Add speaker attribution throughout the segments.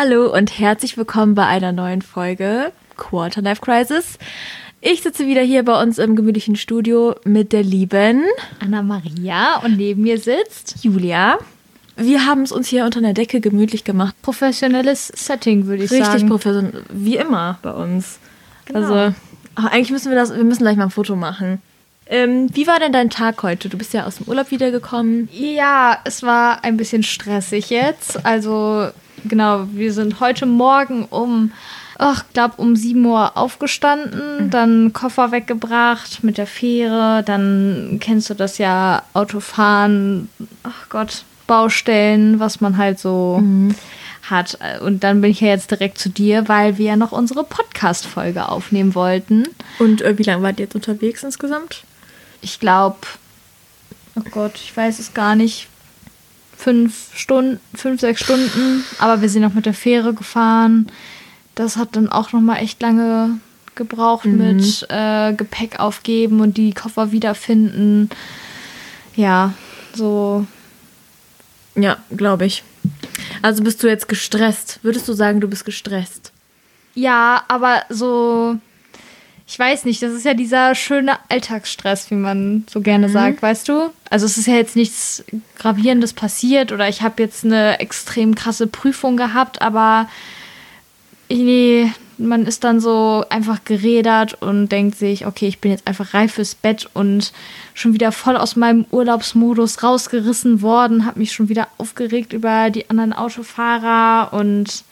Speaker 1: Hallo und herzlich willkommen bei einer neuen Folge Quarterlife Crisis. Ich sitze wieder hier bei uns im gemütlichen Studio mit der lieben
Speaker 2: Anna Maria und neben mir sitzt
Speaker 1: Julia. Wir haben es uns hier unter einer Decke gemütlich gemacht.
Speaker 2: professionelles Setting, würde ich
Speaker 1: Richtig
Speaker 2: sagen.
Speaker 1: professionell, wie immer bei uns.
Speaker 2: Genau.
Speaker 1: Also, eigentlich müssen wir das, wir müssen gleich mal ein Foto machen. Ähm, wie war denn dein Tag heute? Du bist ja aus dem Urlaub wiedergekommen.
Speaker 2: Ja, es war ein bisschen stressig jetzt. Also, genau, wir sind heute Morgen um, ach, glaub um 7 Uhr aufgestanden, dann Koffer weggebracht mit der Fähre, dann kennst du das ja, Autofahren, ach Gott, Baustellen, was man halt so hat. Und dann bin ich ja jetzt direkt zu dir, weil wir ja noch unsere Podcast-Folge aufnehmen wollten.
Speaker 1: Und äh, wie lange wart ihr jetzt unterwegs insgesamt?
Speaker 2: ich glaube, oh Gott, ich weiß es gar nicht, fünf Stunden, fünf, sechs Stunden. Aber wir sind noch mit der Fähre gefahren. Das hat dann auch noch mal echt lange gebraucht mit äh, Gepäck aufgeben und die Koffer wiederfinden. Ja, so.
Speaker 1: Ja, glaube ich. Also bist du jetzt gestresst? Würdest du sagen, du bist gestresst?
Speaker 2: Ja, aber so. Ich weiß nicht, das ist ja dieser schöne Alltagsstress, wie man so gerne sagt, weißt du? Also es ist ja jetzt nichts Gravierendes passiert oder ich habe jetzt eine extrem krasse Prüfung gehabt, aber nee, man ist dann so einfach gerädert und denkt sich, okay, ich bin jetzt einfach reif fürs Bett und schon wieder voll aus meinem Urlaubsmodus rausgerissen worden, habe mich schon wieder aufgeregt über die anderen Autofahrer und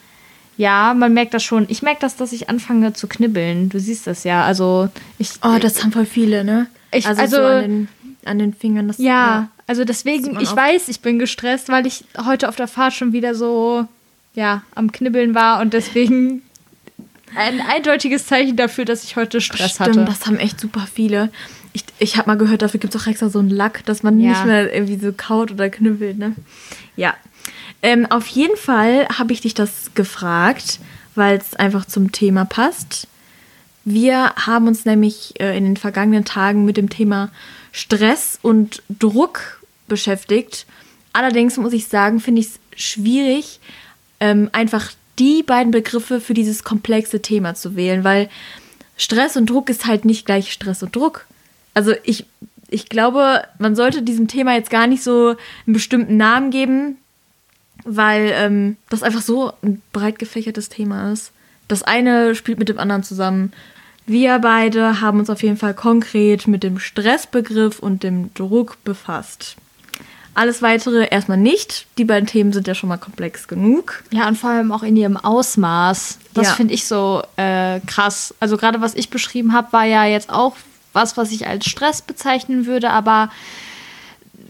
Speaker 2: ja, man merkt das schon. Ich merke das, dass ich anfange zu knibbeln. Du siehst das ja. Also ich.
Speaker 1: Oh, das haben voll viele, ne?
Speaker 2: Ich-
Speaker 1: also,
Speaker 2: also-
Speaker 1: so an den, an den Fingern. Das,
Speaker 2: ja, also
Speaker 1: Sieht
Speaker 2: deswegen, ich weiß, ich bin gestresst, weil ich heute auf der Fahrt schon wieder so, ja, am Knibbeln war und deswegen ein eindeutiges Zeichen dafür, dass ich heute Stress
Speaker 1: Stimmt,
Speaker 2: hatte.
Speaker 1: das haben echt super viele. Ich, ich habe mal gehört, dafür gibt es auch extra so einen Lack, dass man
Speaker 2: Ja.
Speaker 1: nicht mehr irgendwie so kaut oder knüppelt, ne? Ja. Ähm, auf jeden Fall habe ich dich das gefragt, weil es einfach zum Thema passt. Wir haben uns nämlich äh, in den vergangenen Tagen mit dem Thema Stress und Druck beschäftigt. Allerdings muss ich sagen, finde ich es schwierig, ähm, einfach die beiden Begriffe für dieses komplexe Thema zu wählen, weil Stress und Druck ist halt nicht gleich Stress und Druck. Also ich, ich glaube, man sollte diesem Thema jetzt gar nicht so einen bestimmten Namen geben, weil ähm, das einfach so ein breit gefächertes Thema ist. Das eine spielt mit dem anderen zusammen. Wir beide haben uns auf jeden Fall konkret mit dem Stressbegriff und dem Druck befasst. Alles weitere erstmal nicht. Die beiden Themen sind ja schon mal komplex genug.
Speaker 2: Ja, und vor allem auch in ihrem Ausmaß. Das
Speaker 1: Ja.
Speaker 2: finde ich so äh, krass. Also gerade was ich beschrieben habe, war ja jetzt auch was, was ich als Stress bezeichnen würde, aber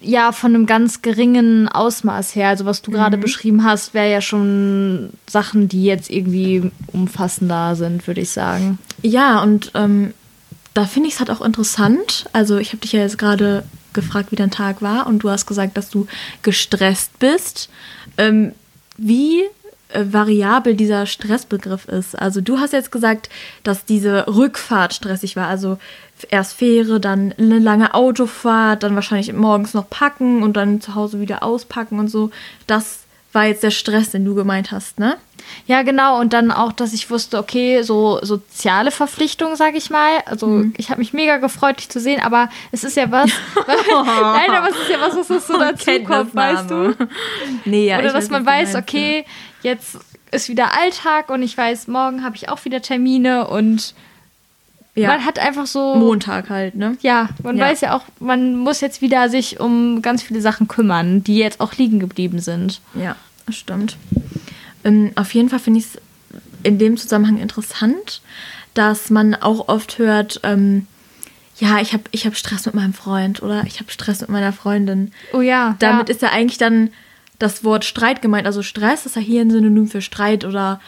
Speaker 2: ja, von einem ganz geringen Ausmaß her. Also was du gerade beschrieben hast, wäre ja schon Sachen, die jetzt irgendwie umfassender sind, würde ich sagen.
Speaker 1: Ja, und ähm, da finde ich es halt auch interessant. Also ich habe dich ja jetzt gerade gefragt, wie dein Tag war und du hast gesagt, dass du gestresst bist. Ähm, wie äh, variabel dieser Stressbegriff ist. Also du hast jetzt gesagt, dass diese Rückfahrt stressig war. Also erst Fähre, dann eine lange Autofahrt, dann wahrscheinlich morgens noch packen und dann zu Hause wieder auspacken und so. Das war jetzt der Stress, den du gemeint hast, ne?
Speaker 2: Ja, genau. Und dann auch, dass ich wusste, okay, so soziale Verpflichtung, sage ich mal. Also ich habe mich mega gefreut, dich zu sehen, aber es ist ja was. Nein, aber es ist ja was, was das so dazu kommt, weißt du?
Speaker 1: Nee, ja,
Speaker 2: Oder dass man
Speaker 1: was du
Speaker 2: weiß,
Speaker 1: meinst,
Speaker 2: okay, jetzt ist wieder Alltag und ich weiß, morgen habe ich auch wieder Termine und
Speaker 1: Ja.
Speaker 2: man hat einfach so.
Speaker 1: Montag halt, ne?
Speaker 2: Ja, man
Speaker 1: Ja.
Speaker 2: weiß ja auch, man muss jetzt wieder sich um ganz viele Sachen kümmern, die jetzt auch liegen geblieben sind.
Speaker 1: Ja, das stimmt. Ähm, auf jeden Fall finde ich es in dem Zusammenhang interessant, dass man auch oft hört, ähm, ja, ich habe ich hab Stress mit meinem Freund oder ich habe Stress mit meiner Freundin.
Speaker 2: Oh ja.
Speaker 1: Damit
Speaker 2: ja.
Speaker 1: ist ja eigentlich dann das Wort Streit gemeint. Also Stress ist ja hier ein Synonym für Streit oder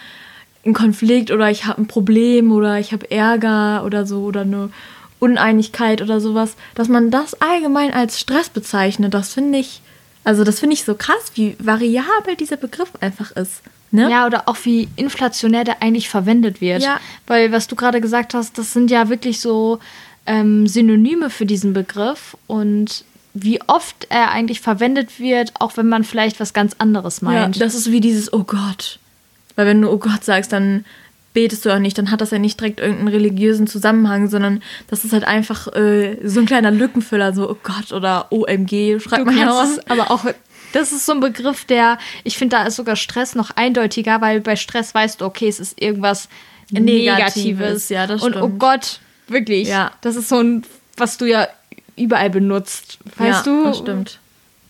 Speaker 1: ein Konflikt oder ich habe ein Problem oder ich habe Ärger oder so oder eine Uneinigkeit oder sowas. Dass man das allgemein als Stress bezeichnet, das finde ich, also das finde ich so krass, wie variabel dieser Begriff einfach ist. Ne?
Speaker 2: Ja, oder auch wie inflationär der eigentlich verwendet wird.
Speaker 1: Ja.
Speaker 2: Weil, was du gerade gesagt hast, das sind ja wirklich so ähm, Synonyme für diesen Begriff und wie oft er eigentlich verwendet wird, auch wenn man vielleicht was ganz anderes
Speaker 1: Ja,
Speaker 2: meint.
Speaker 1: das ist wie dieses, oh Gott. Weil wenn du, oh Gott, sagst, dann betest du auch nicht, dann hat das ja nicht direkt irgendeinen religiösen Zusammenhang, sondern das ist halt einfach äh, so ein kleiner Lückenfüller, so, oh Gott, oder OMG, schreibt man ja
Speaker 2: auch. Aber auch, das ist so ein Begriff, der, ich finde, da ist sogar Stress noch eindeutiger, weil bei Stress weißt du, okay, es ist irgendwas Negatives. Negatives. Ja, das Und oh Gott, wirklich, ja. das ist so ein, was du ja überall benutzt, weißt ja, du?
Speaker 1: das stimmt.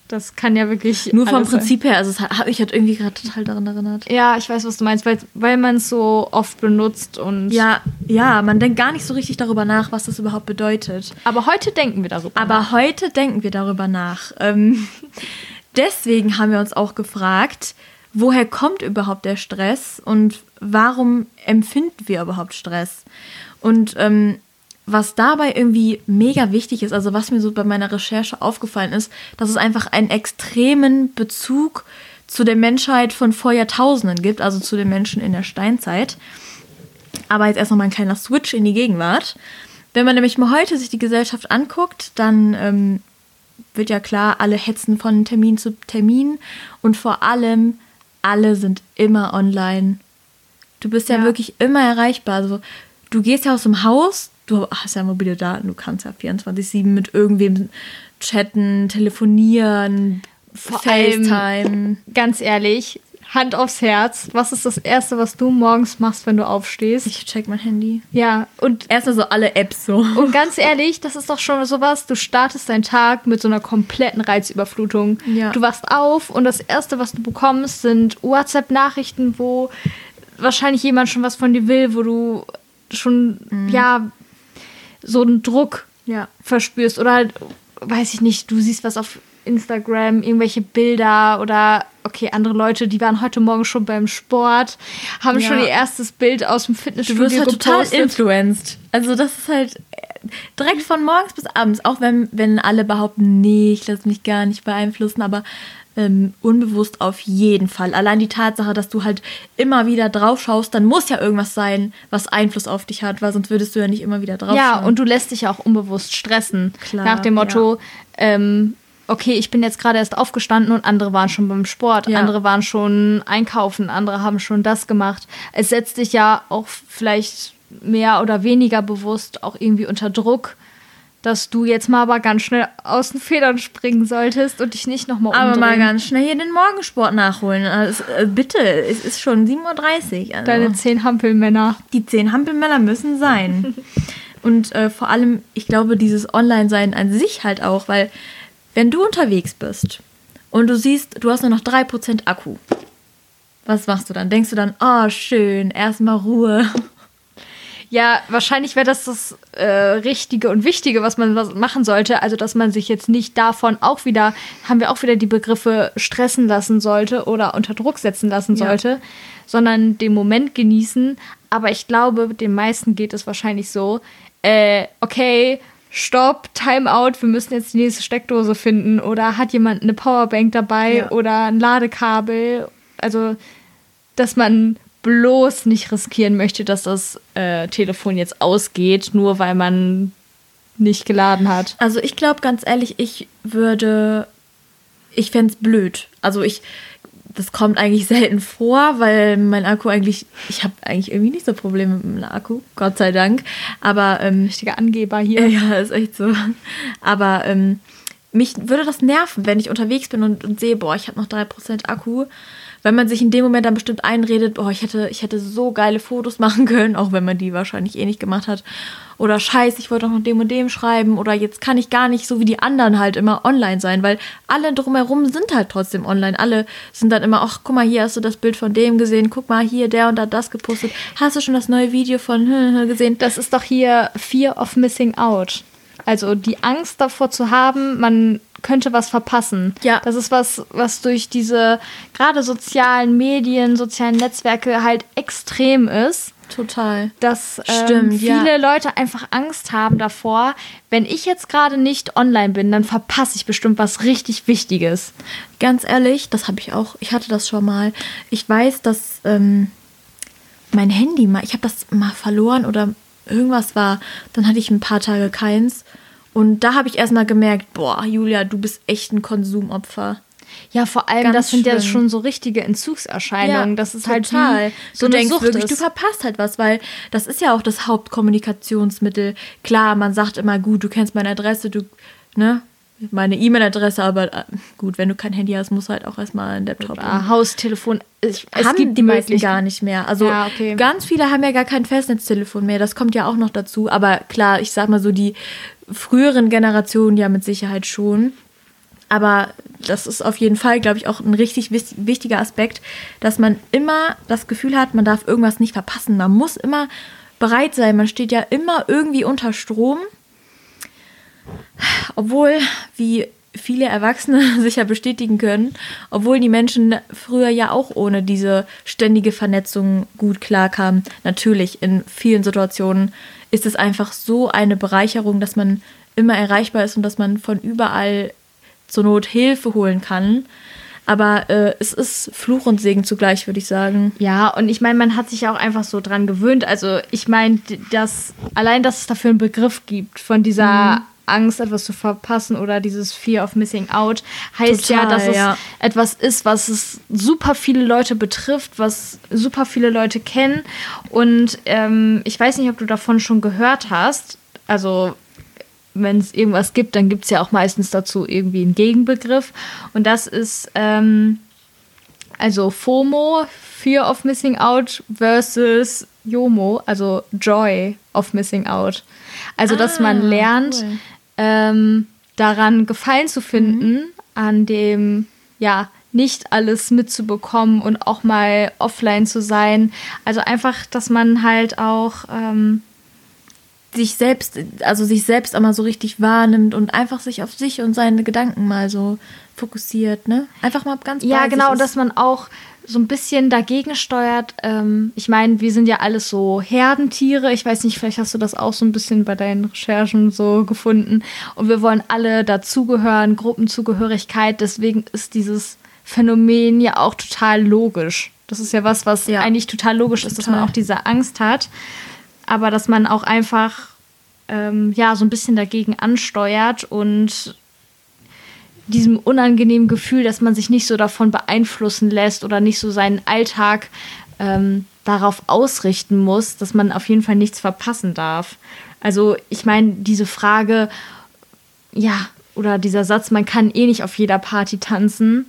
Speaker 2: Das kann ja wirklich.
Speaker 1: Nur vom Prinzip sein. her, also es hat mich halt irgendwie gerade total daran erinnert.
Speaker 2: Ja, ich weiß, was du meinst, weil, weil man es so oft benutzt und.
Speaker 1: Ja, ja, man denkt gar nicht so richtig darüber nach, was das überhaupt bedeutet.
Speaker 2: Aber heute denken wir darüber
Speaker 1: Aber nach. heute denken wir darüber nach. Ähm, deswegen haben wir uns auch gefragt, woher kommt überhaupt der Stress und warum empfinden wir überhaupt Stress? Und ähm, was dabei irgendwie mega wichtig ist, also was mir so bei meiner Recherche aufgefallen ist, dass es einfach einen extremen Bezug zu der Menschheit von vor Jahrtausenden gibt, also zu den Menschen in der Steinzeit. Aber jetzt erst noch mal ein kleiner Switch in die Gegenwart. Wenn man nämlich mal heute sich die Gesellschaft anguckt, dann ähm, wird ja klar, alle hetzen von Termin zu Termin und vor allem alle sind immer online. Du bist ja, ja wirklich immer erreichbar. Also du gehst ja aus dem Haus, du hast ja mobile Daten, du kannst ja 24-7 mit irgendwem chatten, telefonieren, Vor FaceTime.
Speaker 2: Allem, ganz ehrlich, Hand aufs Herz, was ist das Erste, was du morgens machst, wenn du aufstehst?
Speaker 1: Ich check mein Handy.
Speaker 2: Ja, und.
Speaker 1: Erstmal so alle Apps so.
Speaker 2: Und ganz ehrlich, das ist doch schon sowas, du startest deinen Tag mit so einer kompletten Reizüberflutung. Ja. Du wachst auf und das Erste, was du bekommst, sind WhatsApp-Nachrichten, wo wahrscheinlich jemand schon was von dir will, wo du schon, mhm. ja, so einen Druck ja. verspürst. Oder halt, weiß ich nicht, du siehst was auf Instagram, irgendwelche Bilder oder okay, andere Leute, die waren heute Morgen schon beim Sport, haben ja. schon ihr erstes Bild aus dem Fitnessstudio Du wirst halt
Speaker 1: gepostet. total influenced. Also das ist halt direkt von morgens bis abends, auch wenn, wenn alle behaupten, nee, ich lasse mich gar nicht beeinflussen, aber ähm, unbewusst auf jeden Fall. Allein die Tatsache, dass du halt immer wieder drauf schaust, dann muss ja irgendwas sein, was Einfluss auf dich hat, weil sonst würdest du ja nicht immer wieder drauf
Speaker 2: Ja, schauen. und du lässt dich ja auch unbewusst stressen. Klar, nach dem Motto, ja. ähm, okay, ich bin jetzt gerade erst aufgestanden und andere waren schon beim Sport, ja. andere waren schon einkaufen, andere haben schon das gemacht. Es setzt dich ja auch vielleicht mehr oder weniger bewusst auch irgendwie unter Druck dass du jetzt mal aber ganz schnell aus den Federn springen solltest und dich nicht nochmal
Speaker 1: umdrehen. Aber mal ganz schnell hier den Morgensport nachholen. Also, äh, bitte, es ist schon 7.30 Uhr.
Speaker 2: Also. Deine zehn Hampelmänner.
Speaker 1: Die zehn Hampelmänner müssen sein. und äh, vor allem, ich glaube, dieses Online-Sein an sich halt auch, weil wenn du unterwegs bist und du siehst, du hast nur noch 3% Akku, was machst du dann? Denkst du dann, oh schön, erstmal Ruhe
Speaker 2: ja, wahrscheinlich wäre das das äh, Richtige und Wichtige, was man machen sollte. Also, dass man sich jetzt nicht davon auch wieder, haben wir auch wieder die Begriffe stressen lassen sollte oder unter Druck setzen lassen sollte, ja. sondern den Moment genießen. Aber ich glaube, den meisten geht es wahrscheinlich so, äh, okay, Stopp, Timeout, wir müssen jetzt die nächste Steckdose finden oder hat jemand eine Powerbank dabei ja. oder ein Ladekabel. Also, dass man bloß nicht riskieren möchte, dass das äh, Telefon jetzt ausgeht, nur weil man nicht geladen hat.
Speaker 1: Also ich glaube ganz ehrlich, ich würde, ich fände es blöd. Also ich, das kommt eigentlich selten vor, weil mein Akku eigentlich, ich habe eigentlich irgendwie nicht so Probleme mit dem Akku, Gott sei Dank. Aber ähm,
Speaker 2: richtiger Angeber hier.
Speaker 1: Ja, ist echt so. Aber ähm, mich würde das nerven, wenn ich unterwegs bin und, und sehe, boah, ich habe noch 3% Akku wenn man sich in dem Moment dann bestimmt einredet, oh, ich hätte, ich hätte so geile Fotos machen können, auch wenn man die wahrscheinlich eh nicht gemacht hat. Oder scheiße, ich wollte doch noch dem und dem schreiben. Oder jetzt kann ich gar nicht so wie die anderen halt immer online sein, weil alle drumherum sind halt trotzdem online. Alle sind dann immer, ach, guck mal, hier hast du das Bild von dem gesehen, guck mal, hier, der und da das gepostet. Hast du schon das neue Video von gesehen?
Speaker 2: Das ist doch hier Fear of Missing Out. Also die Angst davor zu haben, man könnte was verpassen. Ja. Das ist was, was durch diese gerade sozialen Medien, sozialen Netzwerke halt extrem ist.
Speaker 1: Total.
Speaker 2: Dass ähm, Stimmt, viele ja. Leute einfach Angst haben davor, wenn ich jetzt gerade nicht online bin, dann verpasse ich bestimmt was richtig Wichtiges.
Speaker 1: Ganz ehrlich, das habe ich auch. Ich hatte das schon mal. Ich weiß, dass ähm, mein Handy mal, ich habe das mal verloren oder irgendwas war. Dann hatte ich ein paar Tage keins. Und da habe ich erstmal gemerkt, boah, Julia, du bist echt ein Konsumopfer.
Speaker 2: Ja, vor allem,
Speaker 1: Ganz
Speaker 2: das sind ja
Speaker 1: schlimm.
Speaker 2: schon so richtige Entzugserscheinungen. das ist halt
Speaker 1: total.
Speaker 2: so
Speaker 1: du
Speaker 2: eine
Speaker 1: denkst
Speaker 2: Sucht
Speaker 1: wirklich,
Speaker 2: ist.
Speaker 1: du verpasst halt was, weil das ist ja auch das Hauptkommunikationsmittel. Klar, man sagt immer, gut, du kennst meine Adresse, du, ne, meine E-Mail-Adresse, aber äh, gut, wenn du kein Handy hast, musst du halt auch erstmal einen Laptop
Speaker 2: Ah, Haustelefon. Es, es gibt
Speaker 1: die meisten gar nicht mehr. Also
Speaker 2: Ja, okay.
Speaker 1: ganz viele haben ja gar kein Festnetztelefon mehr. Das kommt ja auch noch dazu. Aber klar, ich sag mal so, die früheren Generationen ja mit Sicherheit schon. Aber das ist auf jeden Fall, glaube ich, auch ein richtig wichtiger Aspekt, dass man immer das Gefühl hat, man darf irgendwas nicht verpassen. Man muss immer bereit sein. Man steht ja immer irgendwie unter Strom. Obwohl, wie viele Erwachsene sicher bestätigen können, obwohl die Menschen früher ja auch ohne diese ständige Vernetzung gut klarkamen. Natürlich, in vielen Situationen ist es einfach so eine Bereicherung, dass man immer erreichbar ist und dass man von überall zur Not Hilfe holen kann. Aber äh, es ist Fluch und Segen zugleich, würde ich sagen.
Speaker 2: Ja, und ich meine, man hat sich auch einfach so dran gewöhnt. Also ich meine, dass allein, dass es dafür einen Begriff gibt von dieser Angst, etwas zu verpassen oder dieses Fear of Missing Out, heißt ja,
Speaker 1: Total,
Speaker 2: dass es
Speaker 1: ja.
Speaker 2: etwas ist, was es super viele Leute betrifft, was super viele Leute kennen. Und ähm, ich weiß nicht, ob du davon schon gehört hast. Also wenn es irgendwas gibt, dann gibt es ja auch meistens dazu irgendwie einen Gegenbegriff. Und das ist ähm, also FOMO, Fear of Missing Out versus JOMO, also Joy of Missing Out. Also, dass
Speaker 1: Ah,
Speaker 2: man lernt,
Speaker 1: cool.
Speaker 2: ähm, daran Gefallen zu finden, an dem, ja, nicht alles mitzubekommen und auch mal offline zu sein. Also einfach, dass man halt auch, ähm,
Speaker 1: sich selbst, also sich selbst einmal so richtig wahrnimmt und einfach sich auf sich und seine Gedanken mal so fokussiert, ne? Einfach mal ganz
Speaker 2: Ja, genau,
Speaker 1: ist.
Speaker 2: dass man auch so ein bisschen dagegen steuert. Ähm, ich meine, wir sind ja alles so Herdentiere. Ich weiß nicht, vielleicht hast du das auch so ein bisschen bei deinen Recherchen so gefunden. Und wir wollen alle dazugehören, Gruppenzugehörigkeit. Deswegen ist dieses Phänomen ja auch total logisch. Das ist ja was, was
Speaker 1: Ja.
Speaker 2: eigentlich total logisch ist, dass man
Speaker 1: Total.
Speaker 2: auch diese Angst hat. Aber dass man auch einfach ähm, ja so ein bisschen dagegen ansteuert und diesem unangenehmen Gefühl, dass man sich nicht so davon beeinflussen lässt oder nicht so seinen Alltag ähm, darauf ausrichten muss, dass man auf jeden Fall nichts verpassen darf. Also ich meine, diese Frage, ja, oder dieser Satz, man kann eh nicht auf jeder Party tanzen.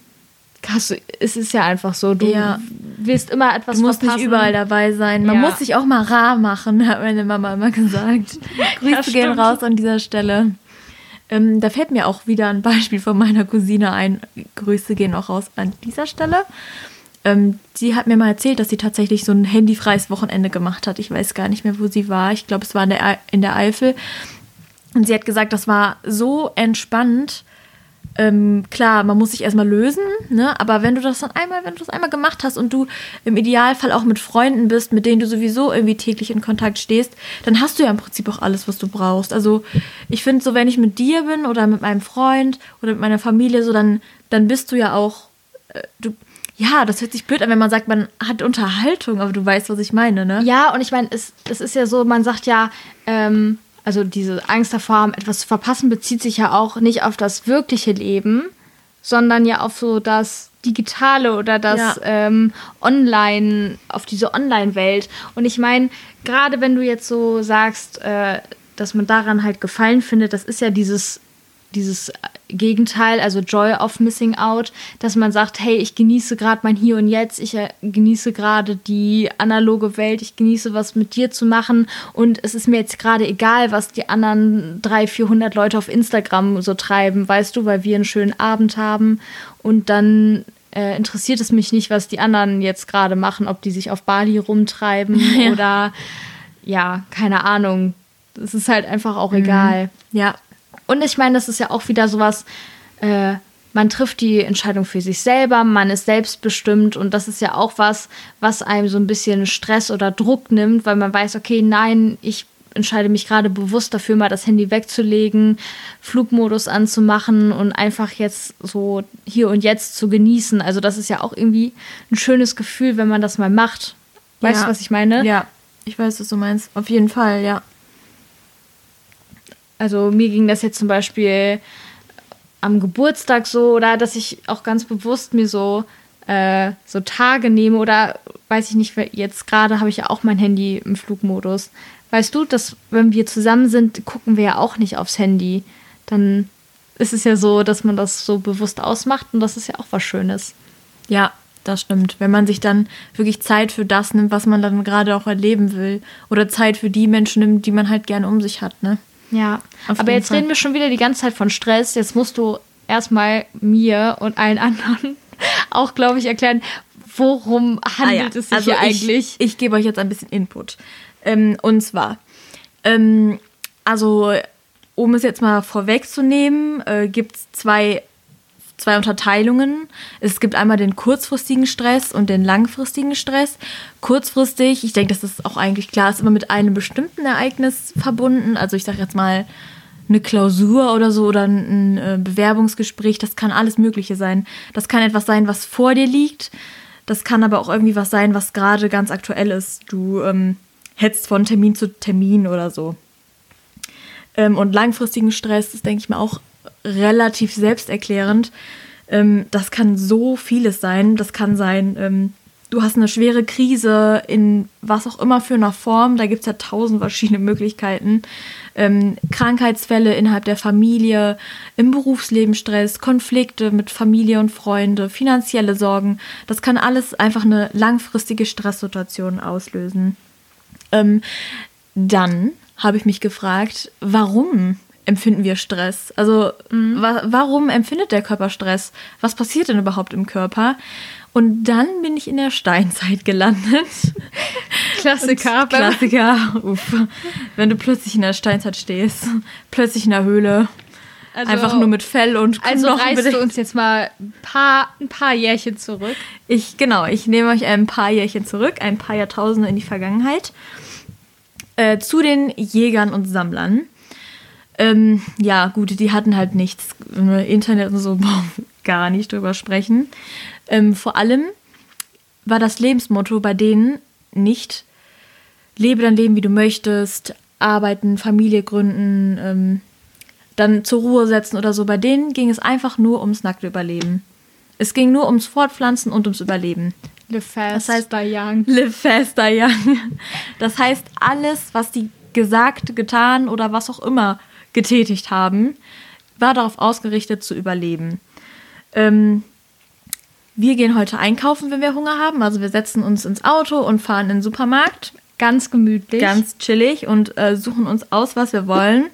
Speaker 2: Hast du, es ist ja einfach so, du
Speaker 1: Ja.
Speaker 2: willst immer etwas
Speaker 1: Du musst
Speaker 2: verpassen.
Speaker 1: nicht überall dabei sein. Man
Speaker 2: Ja.
Speaker 1: muss sich auch mal rar machen, hat meine Mama immer gesagt. Grüße gehen
Speaker 2: stimmt.
Speaker 1: raus an dieser Stelle. Ähm, da fällt mir auch wieder ein Beispiel von meiner Cousine ein. Grüße gehen auch raus an dieser Stelle. Ähm, sie hat mir mal erzählt, dass sie tatsächlich so ein handyfreies Wochenende gemacht hat. Ich weiß gar nicht mehr, wo sie war. Ich glaube, es war in der, in der Eifel. Und sie hat gesagt, das war so entspannt. Ähm, klar, man muss sich erstmal lösen, ne? aber wenn du das dann einmal, wenn du das einmal gemacht hast und du im Idealfall auch mit Freunden bist, mit denen du sowieso irgendwie täglich in Kontakt stehst, dann hast du ja im Prinzip auch alles, was du brauchst. Also ich finde so, wenn ich mit dir bin oder mit meinem Freund oder mit meiner Familie, so dann, dann bist du ja auch, äh, du, ja, das hört sich blöd an, wenn man sagt, man hat Unterhaltung, aber du weißt, was ich meine, ne?
Speaker 2: Ja, und ich meine, es, es ist ja so, man sagt ja, ähm, also diese Angst davor haben, etwas zu verpassen, bezieht sich ja auch nicht auf das wirkliche Leben, sondern ja auf so das Digitale oder das
Speaker 1: Ja.
Speaker 2: ähm, Online, auf diese Online-Welt. Und ich meine, gerade wenn du jetzt so sagst, äh, dass man daran halt Gefallen findet, das ist ja dieses dieses Gegenteil, also Joy of Missing Out, dass man sagt, hey, ich genieße gerade mein Hier und Jetzt, ich äh, genieße gerade die analoge Welt, ich genieße was mit dir zu machen und es ist mir jetzt gerade egal, was die anderen 300, 400 Leute auf Instagram so treiben, weißt du, weil wir einen schönen Abend haben und dann äh, interessiert es mich nicht, was die anderen jetzt gerade machen, ob die sich auf Bali rumtreiben
Speaker 1: Ja.
Speaker 2: oder ja, keine Ahnung. Es ist halt einfach auch egal.
Speaker 1: Ja,
Speaker 2: Und ich meine, das ist ja auch wieder sowas, äh, man trifft die Entscheidung für sich selber, man ist selbstbestimmt und das ist ja auch was, was einem so ein bisschen Stress oder Druck nimmt, weil man weiß, okay, nein, ich entscheide mich gerade bewusst dafür, mal das Handy wegzulegen, Flugmodus anzumachen und einfach jetzt so hier und jetzt zu genießen. Also das ist ja auch irgendwie ein schönes Gefühl, wenn man das mal macht. Weißt
Speaker 1: Ja.
Speaker 2: du, was ich meine?
Speaker 1: ja, ich weiß, was du meinst. Auf jeden Fall, ja.
Speaker 2: Also mir ging das jetzt zum Beispiel am Geburtstag so oder dass ich auch ganz bewusst mir so äh, so Tage nehme oder weiß ich nicht, jetzt gerade habe ich ja auch mein Handy im Flugmodus. Weißt du, dass wenn wir zusammen sind, gucken wir ja auch nicht aufs Handy. Dann ist es ja so, dass man das so bewusst ausmacht und das ist ja auch was Schönes.
Speaker 1: Ja, das stimmt. Wenn man sich dann wirklich Zeit für das nimmt, was man dann gerade auch erleben will. Oder Zeit für die Menschen nimmt, die man halt gerne um sich hat, ne?
Speaker 2: Ja. Auf Aber jetzt Fall. reden wir schon wieder die ganze Zeit von Stress. Jetzt musst du erstmal mir und allen anderen auch, glaube ich, erklären, worum handelt ah, ja. es sich also hier
Speaker 1: ich,
Speaker 2: eigentlich?
Speaker 1: Ich gebe euch jetzt ein bisschen Input. Ähm, und zwar, ähm, also um es jetzt mal vorwegzunehmen, äh, gibt es zwei zwei Unterteilungen. Es gibt einmal den kurzfristigen Stress und den langfristigen Stress. Kurzfristig, ich denke, das ist auch eigentlich klar, ist immer mit einem bestimmten Ereignis verbunden. Also ich sage jetzt mal eine Klausur oder so oder ein äh, Bewerbungsgespräch, das kann alles Mögliche sein. Das kann etwas sein, was vor dir liegt. Das kann aber auch irgendwie was sein, was gerade ganz aktuell ist. Du ähm, hetzt von Termin zu Termin oder so. Ähm, und langfristigen Stress ist, denke ich mal, auch relativ selbsterklärend. Ähm, das kann so vieles sein. Das kann sein, ähm, du hast eine schwere Krise in was auch immer für einer Form. Da gibt es ja tausend verschiedene Möglichkeiten. Ähm, Krankheitsfälle innerhalb der Familie, im Berufsleben Stress, Konflikte mit Familie und Freunde, finanzielle Sorgen. Das kann alles einfach eine langfristige Stresssituation auslösen. Ähm, dann habe ich mich gefragt, warum empfinden wir Stress? Also mhm. wa warum empfindet der Körper Stress? Was passiert denn überhaupt im Körper? Und dann bin ich in der Steinzeit gelandet.
Speaker 2: Klassiker.
Speaker 1: Und Klassiker. Uff. Wenn du plötzlich in der Steinzeit stehst, plötzlich in der Höhle. Also, einfach nur mit Fell und
Speaker 2: Knochen. Also reißt bedeckt. du uns jetzt mal ein paar, ein paar Jährchen zurück.
Speaker 1: Ich, genau, ich nehme euch ein paar Jährchen zurück, ein paar Jahrtausende in die Vergangenheit. Äh, zu den Jägern und Sammlern. Ähm, ja, gut, die hatten halt nichts. Internet und so, boah, gar nicht drüber sprechen. Ähm, vor allem war das Lebensmotto bei denen nicht, lebe dein Leben, wie du möchtest, arbeiten, Familie gründen, ähm, dann zur Ruhe setzen oder so. Bei denen ging es einfach nur ums nackte Überleben. Es ging nur ums Fortpflanzen und ums Überleben.
Speaker 2: Live fast, das heißt, die young.
Speaker 1: Live fast, die young. Das heißt, alles, was die gesagt, getan oder was auch immer getätigt haben, war darauf ausgerichtet zu überleben. Ähm, wir gehen heute einkaufen, wenn wir Hunger haben. Also wir setzen uns ins Auto und fahren in den Supermarkt.
Speaker 2: Ganz gemütlich.
Speaker 1: Ganz chillig und äh, suchen uns aus, was wir wollen.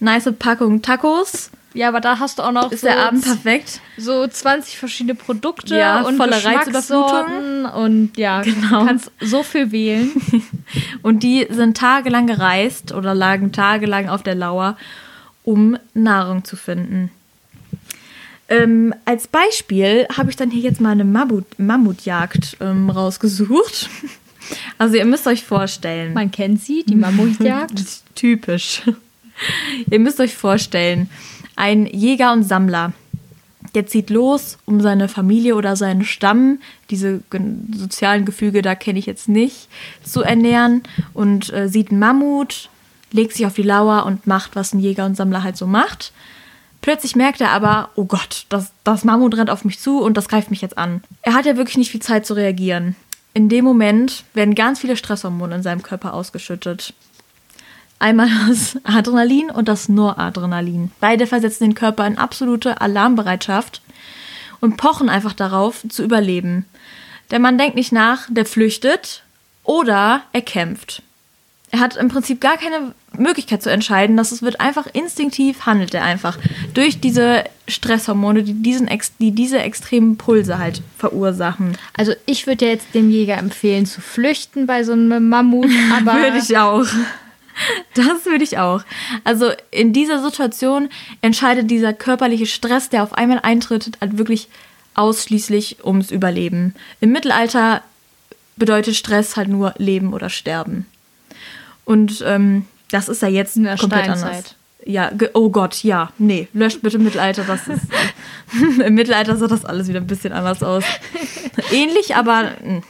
Speaker 1: Nice Packung Tacos.
Speaker 2: Ja, aber da hast du auch noch
Speaker 1: ist so der Abend perfekt.
Speaker 2: So 20 verschiedene Produkte
Speaker 1: ja, und voller Reizüberflutung
Speaker 2: und ja, genau. du kannst so viel wählen.
Speaker 1: und die sind tagelang gereist oder lagen tagelang auf der Lauer, um Nahrung zu finden. Ähm, als Beispiel habe ich dann hier jetzt mal eine Mammut Mammutjagd ähm, rausgesucht. Also ihr müsst euch vorstellen.
Speaker 2: Man kennt sie, die Mammutjagd.
Speaker 1: Typisch. ihr müsst euch vorstellen, ein Jäger und Sammler, der zieht los, um seine Familie oder seinen Stamm, diese sozialen Gefüge, da kenne ich jetzt nicht, zu ernähren und äh, sieht einen Mammut, legt sich auf die Lauer und macht, was ein Jäger und Sammler halt so macht. Plötzlich merkt er aber, oh Gott, das, das Mammut rennt auf mich zu und das greift mich jetzt an. Er hat ja wirklich nicht viel Zeit zu reagieren. In dem Moment werden ganz viele Stresshormone in seinem Körper ausgeschüttet. Einmal das Adrenalin und das Noradrenalin. Beide versetzen den Körper in absolute Alarmbereitschaft und pochen einfach darauf, zu überleben. Der Mann denkt nicht nach, der flüchtet oder er kämpft. Er hat im Prinzip gar keine Möglichkeit zu entscheiden, dass es wird einfach instinktiv handelt er einfach durch diese Stresshormone, die diesen die diese extremen Pulse halt verursachen.
Speaker 2: Also ich würde ja jetzt dem Jäger empfehlen zu flüchten bei so einem Mammut, aber
Speaker 1: würde ich auch. Das würde ich auch. Also in dieser Situation entscheidet dieser körperliche Stress, der auf einmal eintritt, halt wirklich ausschließlich ums Überleben. Im Mittelalter bedeutet Stress halt nur Leben oder Sterben. Und ähm, das ist ja jetzt
Speaker 2: in der komplett Steinzeit. anders.
Speaker 1: Ja, oh Gott, ja. Nee, löscht bitte Mittelalter. Das ist, Im Mittelalter sah das alles wieder ein bisschen anders aus. Ähnlich, aber hm.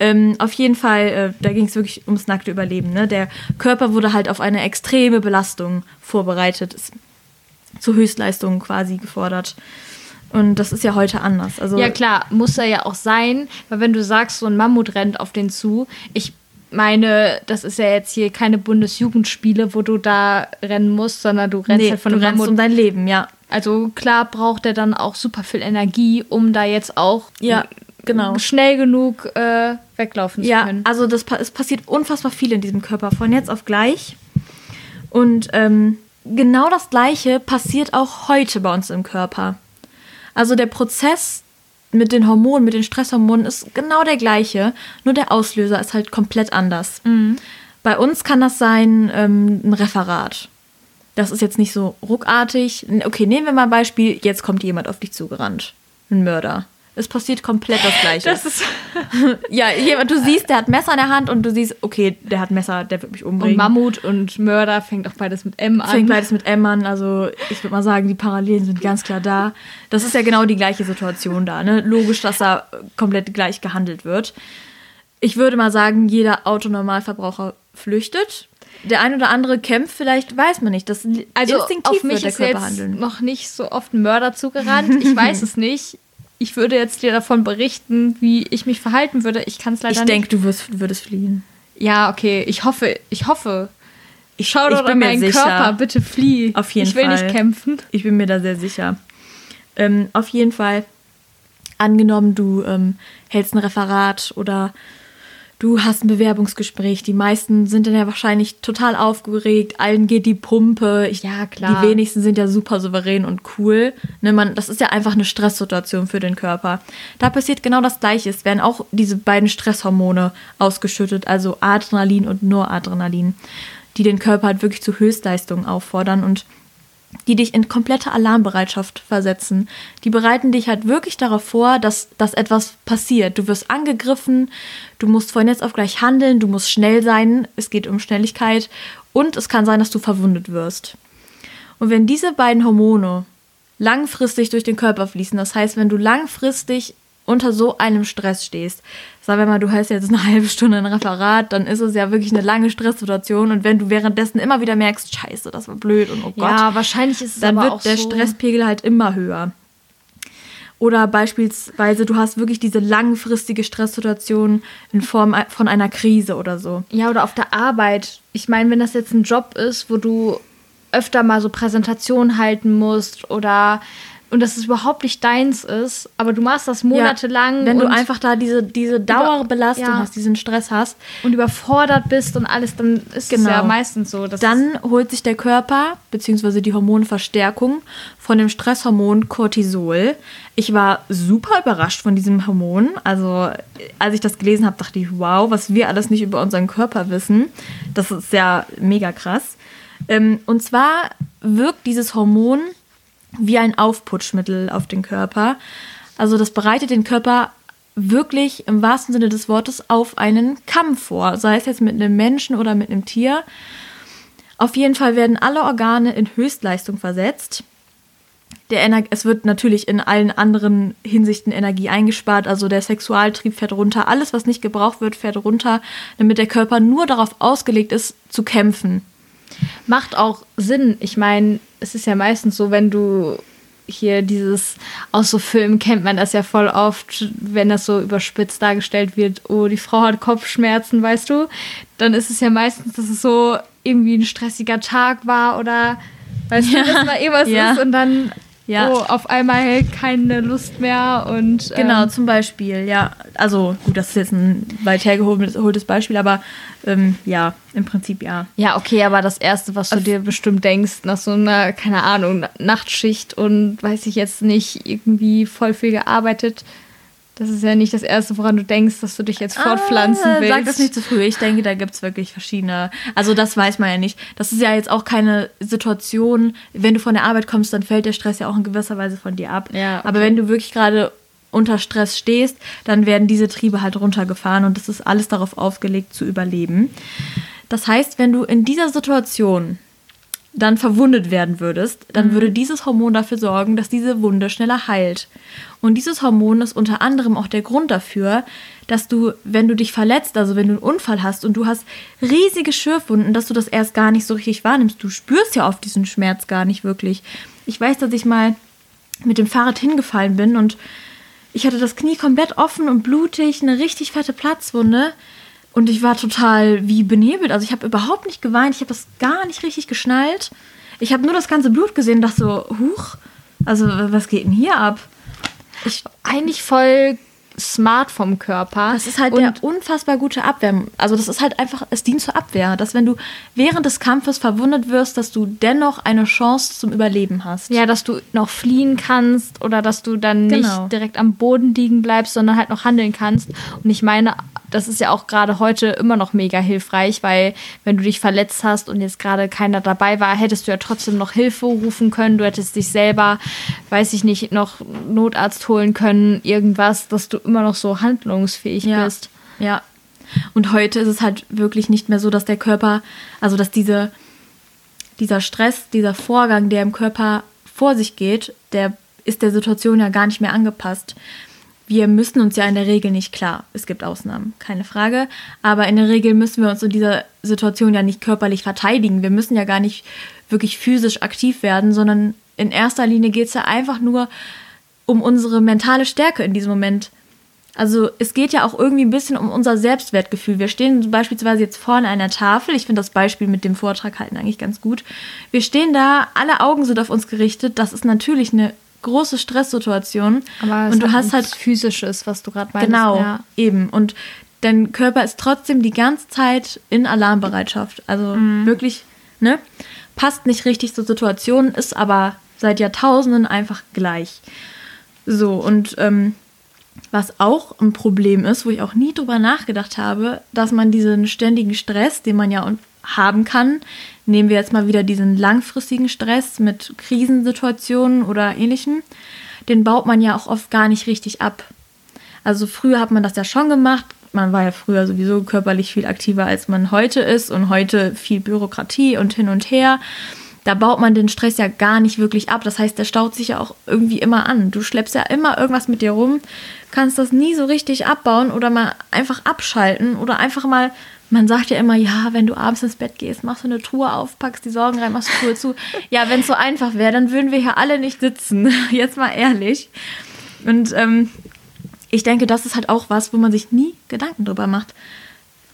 Speaker 1: Ähm, auf jeden Fall, äh, da ging es wirklich ums nackte Überleben. Ne? Der Körper wurde halt auf eine extreme Belastung vorbereitet. Es zu Höchstleistungen quasi gefordert. Und das ist ja heute anders. Also
Speaker 2: ja, klar, muss er ja auch sein, weil wenn du sagst, so ein Mammut rennt auf den zu, ich meine, das ist ja jetzt hier keine Bundesjugendspiele, wo du da rennen musst, sondern du rennst
Speaker 1: nee,
Speaker 2: halt von
Speaker 1: du
Speaker 2: Mammut.
Speaker 1: um dein Leben, ja.
Speaker 2: Also klar braucht er dann auch super viel Energie, um da jetzt auch
Speaker 1: Ja, genau.
Speaker 2: schnell genug äh, weglaufen zu
Speaker 1: Ja,
Speaker 2: können.
Speaker 1: also das, es passiert unfassbar viel in diesem Körper, von jetzt auf gleich. Und ähm, genau das Gleiche passiert auch heute bei uns im Körper. Also der Prozess mit den Hormonen, mit den Stresshormonen ist genau der gleiche, nur der Auslöser ist halt komplett anders. Bei uns kann das sein ähm, ein Referat. Das ist jetzt nicht so ruckartig. Okay, nehmen wir mal ein Beispiel, jetzt kommt jemand auf dich zugerannt. Ein Mörder. Es passiert komplett das Gleiche.
Speaker 2: das ist
Speaker 1: Ja, jemand, du siehst, der hat Messer in der Hand und du siehst, okay, der hat Messer, der wird mich
Speaker 2: und
Speaker 1: umbringen.
Speaker 2: Mammut und Mörder fängt auch beides mit M an.
Speaker 1: Fängt beides mit M an, also ich würde mal sagen, die Parallelen sind ganz klar da. Das ist ja genau die gleiche Situation da, ne? Logisch, dass da komplett gleich gehandelt wird. Ich würde mal sagen, jeder Autonormalverbraucher flüchtet. Der ein oder andere kämpft vielleicht, weiß man nicht. Das
Speaker 2: Also
Speaker 1: instinktiv
Speaker 2: auf mich
Speaker 1: wird der
Speaker 2: ist
Speaker 1: Körper
Speaker 2: jetzt
Speaker 1: handeln.
Speaker 2: noch nicht so oft ein Mörder zugerannt. Ich weiß es nicht. Ich würde jetzt dir davon berichten, wie ich mich verhalten würde. Ich kann es leider
Speaker 1: Ich
Speaker 2: nicht.
Speaker 1: denke, du wirst, würdest fliehen.
Speaker 2: Ja, okay. Ich hoffe, ich hoffe.
Speaker 1: Ich,
Speaker 2: Schau
Speaker 1: ich
Speaker 2: doch an meinen
Speaker 1: sicher.
Speaker 2: Körper, bitte flieh.
Speaker 1: Auf jeden
Speaker 2: ich will
Speaker 1: Fall.
Speaker 2: nicht kämpfen.
Speaker 1: Ich bin mir da sehr sicher. Ähm, auf jeden Fall, angenommen, du ähm, hältst ein Referat oder du hast ein Bewerbungsgespräch. Die meisten sind dann ja wahrscheinlich total aufgeregt, allen geht die Pumpe. Ich,
Speaker 2: Ja, klar.
Speaker 1: Die wenigsten sind ja super souverän und cool. Ne, man, das ist ja einfach eine Stresssituation für den Körper. Da passiert genau das Gleiche. Es werden auch diese beiden Stresshormone ausgeschüttet, also Adrenalin und Noradrenalin, die den Körper halt wirklich zu Höchstleistungen auffordern und die dich in komplette Alarmbereitschaft versetzen. Die bereiten dich halt wirklich darauf vor, dass, dass etwas passiert. Du wirst angegriffen, du musst von jetzt auf gleich handeln, du musst schnell sein, es geht um Schnelligkeit und es kann sein, dass du verwundet wirst. Und wenn diese beiden Hormone langfristig durch den Körper fließen, das heißt, wenn du langfristig unter so einem Stress stehst, sagen wir mal, du hältst jetzt eine halbe Stunde ein Referat, dann ist es ja wirklich eine lange Stresssituation und wenn du währenddessen immer wieder merkst, scheiße, das war blöd und oh Gott,
Speaker 2: Ja, wahrscheinlich ist es
Speaker 1: dann
Speaker 2: aber
Speaker 1: wird
Speaker 2: auch
Speaker 1: der
Speaker 2: so.
Speaker 1: Stresspegel halt immer höher. Oder beispielsweise, du hast wirklich diese langfristige Stresssituation in Form von einer Krise oder so.
Speaker 2: Ja, oder auf der Arbeit. Ich meine, wenn das jetzt ein Job ist, wo du öfter mal so Präsentationen halten musst oder und das ist überhaupt nicht deins ist, aber du machst das monatelang
Speaker 1: Ja, wenn du einfach da diese, diese Dauerbelastung
Speaker 2: ja.
Speaker 1: hast, diesen Stress hast,
Speaker 2: und überfordert bist und alles, dann ist es
Speaker 1: Genau.
Speaker 2: ja meistens so. Dass
Speaker 1: dann holt sich der Körper bzw. die Hormonverstärkung von dem Stresshormon Cortisol. Ich war super überrascht von diesem Hormon. Also als ich das gelesen habe, dachte ich, wow, was wir alles nicht über unseren Körper wissen. Das ist ja mega krass. Ähm, und zwar wirkt dieses Hormon wie ein Aufputschmittel auf den Körper. Also das bereitet den Körper wirklich im wahrsten Sinne des Wortes auf einen Kampf vor, sei es jetzt mit einem Menschen oder mit einem Tier. Auf jeden Fall werden alle Organe in Höchstleistung versetzt. Der es wird natürlich in allen anderen Hinsichten Energie eingespart, also der Sexualtrieb fährt runter, alles, was nicht gebraucht wird, fährt runter, damit der Körper nur darauf ausgelegt ist, zu kämpfen.
Speaker 2: Macht auch Sinn. Ich meine, es ist ja meistens so, wenn du hier dieses, aus so Filmen kennt man das ja voll oft, wenn das so überspitzt dargestellt wird, oh, die Frau hat Kopfschmerzen, weißt du, dann ist es ja meistens, dass es so irgendwie ein stressiger Tag war oder weißt du, dass mal irgendwas
Speaker 1: Ja.
Speaker 2: ist und dann
Speaker 1: Ja.
Speaker 2: oh, auf einmal keine Lust mehr und
Speaker 1: Genau,
Speaker 2: ähm,
Speaker 1: zum Beispiel, ja. Also gut, das ist jetzt ein weit hergeholtes Beispiel, aber ähm, ja, im Prinzip ja.
Speaker 2: Ja, okay, aber das Erste, was du dir bestimmt denkst, nach so einer, keine Ahnung, Nachtschicht und weiß ich jetzt nicht, irgendwie voll viel gearbeitet, das ist ja nicht das Erste, woran du denkst, dass du dich jetzt fortpflanzen
Speaker 1: Ah,
Speaker 2: willst.
Speaker 1: Sag das nicht zu früh. Ich denke, da gibt es wirklich verschiedene. Also, das weiß man ja nicht. Das ist ja jetzt auch keine Situation, wenn du von der Arbeit kommst, dann fällt der Stress ja auch in gewisser Weise von dir ab.
Speaker 2: Ja, okay.
Speaker 1: Aber wenn du wirklich gerade unter Stress stehst, dann werden diese Triebe halt runtergefahren und das ist alles darauf aufgelegt, zu überleben. Das heißt, wenn du in dieser Situation dann verwundet werden würdest, dann würde dieses Hormon dafür sorgen, dass diese Wunde schneller heilt. Und dieses Hormon ist unter anderem auch der Grund dafür, dass du, wenn du dich verletzt, also wenn du einen Unfall hast und du hast riesige Schürfwunden, dass du das erst gar nicht so richtig wahrnimmst. Du spürst ja oft diesen Schmerz gar nicht wirklich. Ich weiß, dass ich mal mit dem Fahrrad hingefallen bin und ich hatte das Knie komplett offen und blutig, eine richtig fette Platzwunde. Und ich war total wie benebelt. Also ich habe überhaupt nicht geweint, ich habe das gar nicht richtig geschnallt. Ich habe nur das ganze Blut gesehen und dachte so, huch, also was geht denn hier ab?
Speaker 2: Ich, eigentlich voll smart vom Körper.
Speaker 1: Das ist halt und der unfassbar gute Abwehr. Also das ist halt einfach, es dient zur Abwehr, dass wenn du während des Kampfes verwundet wirst, dass du dennoch eine Chance zum Überleben hast.
Speaker 2: Ja, dass du noch fliehen kannst oder dass du dann genau. nicht direkt am Boden liegen bleibst, sondern halt noch handeln kannst. Und ich meine, das ist ja auch gerade heute immer noch mega hilfreich, weil wenn du dich verletzt hast und jetzt gerade keiner dabei war, hättest du ja trotzdem noch Hilfe rufen können. Du hättest dich selber, weiß ich nicht, noch Notarzt holen können, irgendwas, dass du immer noch so handlungsfähig
Speaker 1: ja.
Speaker 2: bist.
Speaker 1: Ja. Und heute ist es halt wirklich nicht mehr so, dass der Körper, also dass diese, dieser Stress, dieser Vorgang, der im Körper vor sich geht, der ist der Situation ja gar nicht mehr angepasst wir müssen uns ja in der Regel nicht klar. Es gibt Ausnahmen, keine Frage. Aber in der Regel müssen wir uns in dieser Situation ja nicht körperlich verteidigen. Wir müssen ja gar nicht wirklich physisch aktiv werden, sondern in erster Linie geht es ja einfach nur um unsere mentale Stärke in diesem Moment. Also es geht ja auch irgendwie ein bisschen um unser Selbstwertgefühl. Wir stehen beispielsweise jetzt vorne einer Tafel. Ich finde das Beispiel mit dem Vortrag halten eigentlich ganz gut. Wir stehen da, alle Augen sind auf uns gerichtet. Das ist natürlich eine große Stresssituation.
Speaker 2: Aber und du hast halt physisches, was du gerade
Speaker 1: meinst. Genau, ja. eben. Und dein Körper ist trotzdem die ganze Zeit in Alarmbereitschaft. Also mhm. wirklich, ne? Passt nicht richtig zur Situation, ist aber seit Jahrtausenden einfach gleich. So, und ähm, was auch ein Problem ist, wo ich auch nie drüber nachgedacht habe, dass man diesen ständigen Stress, den man ja haben kann, Nehmen wir jetzt mal wieder diesen langfristigen Stress mit Krisensituationen oder ähnlichem. Den baut man ja auch oft gar nicht richtig ab. Also früher hat man das ja schon gemacht. Man war ja früher sowieso körperlich viel aktiver, als man heute ist. Und heute viel Bürokratie und hin und her. Da baut man den Stress ja gar nicht wirklich ab. Das heißt, der staut sich ja auch irgendwie immer an. Du schleppst ja immer irgendwas mit dir rum, kannst das nie so richtig abbauen oder mal einfach abschalten oder einfach mal man sagt ja immer, ja, wenn du abends ins Bett gehst, machst du eine Tour auf, packst die Sorgen rein, machst die Tour zu. Ja, wenn es so einfach wäre, dann würden wir hier alle nicht sitzen. Jetzt mal ehrlich. Und ähm, ich denke, das ist halt auch was, wo man sich nie Gedanken drüber macht.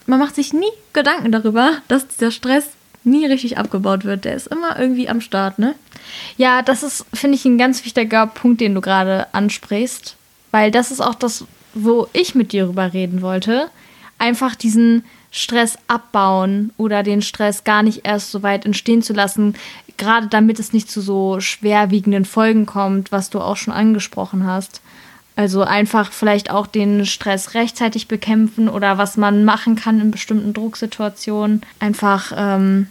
Speaker 1: Man macht sich nie Gedanken darüber, dass dieser Stress nie richtig abgebaut wird. Der ist immer irgendwie am Start, ne?
Speaker 2: Ja, das ist, finde ich, ein ganz wichtiger Punkt, den du gerade ansprichst. Weil das ist auch das, wo ich mit dir drüber reden wollte. Einfach diesen Stress abbauen oder den Stress gar nicht erst so weit entstehen zu lassen, gerade damit es nicht zu so schwerwiegenden Folgen kommt, was du auch schon angesprochen hast. Also einfach vielleicht auch den Stress rechtzeitig bekämpfen oder was man machen kann in bestimmten Drucksituationen. Einfach ähm,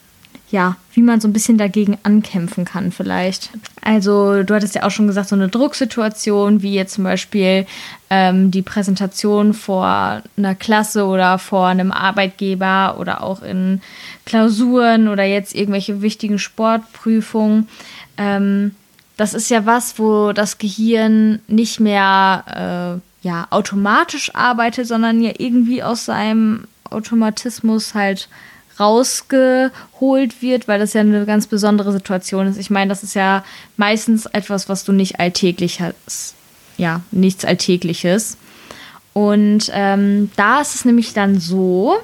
Speaker 2: ja, wie man so ein bisschen dagegen ankämpfen kann vielleicht. Also du hattest ja auch schon gesagt, so eine Drucksituation, wie jetzt zum Beispiel ähm, die Präsentation vor einer Klasse oder vor einem Arbeitgeber oder auch in Klausuren oder jetzt irgendwelche wichtigen Sportprüfungen. Ähm, das ist ja was, wo das Gehirn nicht mehr äh, ja, automatisch arbeitet, sondern ja irgendwie aus seinem Automatismus halt rausgeholt wird, weil das ja eine ganz besondere Situation ist. Ich meine, das ist ja meistens etwas, was du nicht alltäglich hast. Ja, nichts Alltägliches. Und ähm, da ist es nämlich dann so,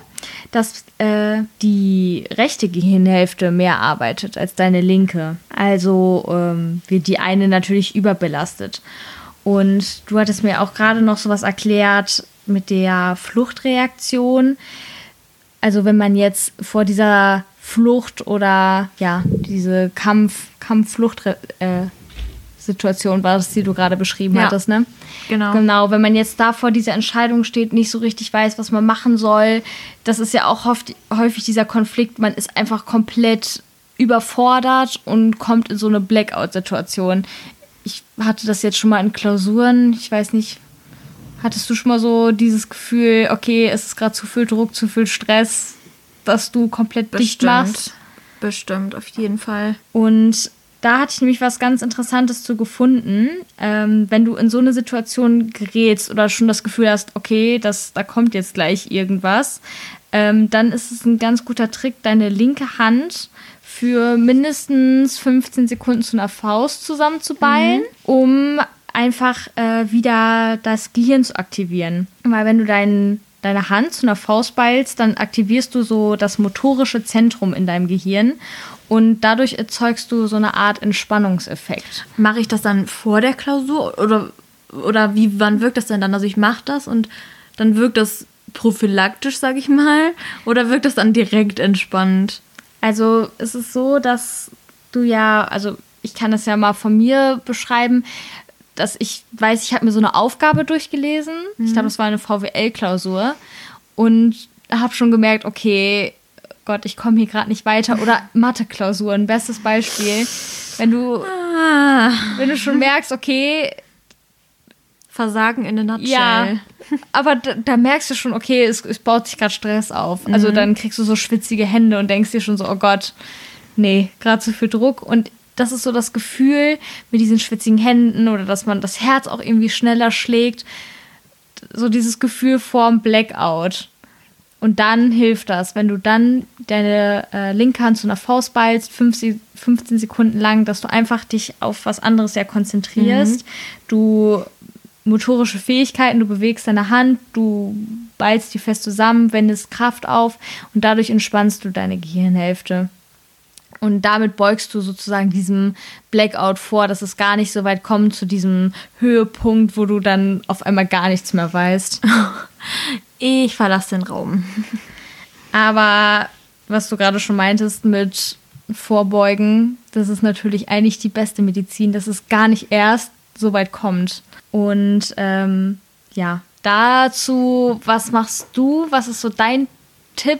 Speaker 2: dass äh, die rechte Gehirnhälfte mehr arbeitet als deine linke. Also ähm, wird die eine natürlich überbelastet. Und du hattest mir auch gerade noch sowas erklärt mit der Fluchtreaktion also wenn man jetzt vor dieser Flucht oder ja, diese Kampf, Kampfflucht äh, war das, die du gerade beschrieben ja, hattest, ne?
Speaker 1: Genau.
Speaker 2: Genau, wenn man jetzt da vor dieser Entscheidung steht, nicht so richtig weiß, was man machen soll, das ist ja auch oft, häufig dieser Konflikt, man ist einfach komplett überfordert und kommt in so eine Blackout-Situation. Ich hatte das jetzt schon mal in Klausuren, ich weiß nicht, Hattest du schon mal so dieses Gefühl, okay, es ist gerade zu viel Druck, zu viel Stress, dass du komplett Bestimmt. dicht machst?
Speaker 1: Bestimmt, auf jeden Fall.
Speaker 2: Und da hatte ich nämlich was ganz Interessantes zu gefunden. Ähm, wenn du in so eine Situation gerätst oder schon das Gefühl hast, okay, das, da kommt jetzt gleich irgendwas, ähm, dann ist es ein ganz guter Trick, deine linke Hand für mindestens 15 Sekunden zu einer Faust zusammenzuballen, mhm. um einfach äh, wieder das Gehirn zu aktivieren. Weil wenn du dein, deine Hand zu einer Faust ballst, dann aktivierst du so das motorische Zentrum in deinem Gehirn und dadurch erzeugst du so eine Art Entspannungseffekt.
Speaker 1: Mache ich das dann vor der Klausur oder, oder wie, wann wirkt das denn dann? Also ich mache das und dann wirkt das prophylaktisch, sag ich mal, oder wirkt das dann direkt entspannt?
Speaker 2: Also es ist so, dass du ja, also ich kann das ja mal von mir beschreiben, dass ich weiß, ich habe mir so eine Aufgabe durchgelesen. Mhm. Ich glaube, das war eine VWL-Klausur und habe schon gemerkt, okay, Gott, ich komme hier gerade nicht weiter. Oder Mathe-Klausuren, bestes Beispiel. Wenn du, ah. wenn du schon merkst, okay,
Speaker 1: Versagen in der Nutshell.
Speaker 2: Ja, aber da, da, merkst du schon, okay, es, es baut sich gerade Stress auf. Also mhm. dann kriegst du so schwitzige Hände und denkst dir schon so, oh Gott, nee, gerade zu viel Druck. Und das ist so das Gefühl mit diesen schwitzigen Händen oder dass man das Herz auch irgendwie schneller schlägt. So dieses Gefühl vorm Blackout. Und dann hilft das, wenn du dann deine äh, linke Hand zu einer Faust ballst, 15 Sekunden lang, dass du einfach dich auf was anderes ja konzentrierst. Mhm. Du motorische Fähigkeiten, du bewegst deine Hand, du ballst die fest zusammen, wendest Kraft auf und dadurch entspannst du deine Gehirnhälfte. Und damit beugst du sozusagen diesem Blackout vor, dass es gar nicht so weit kommt zu diesem Höhepunkt, wo du dann auf einmal gar nichts mehr weißt.
Speaker 1: Ich verlasse den Raum.
Speaker 2: Aber was du gerade schon meintest mit Vorbeugen, das ist natürlich eigentlich die beste Medizin, dass es gar nicht erst so weit kommt. Und ähm, ja, dazu, was machst du? Was ist so dein Tipp,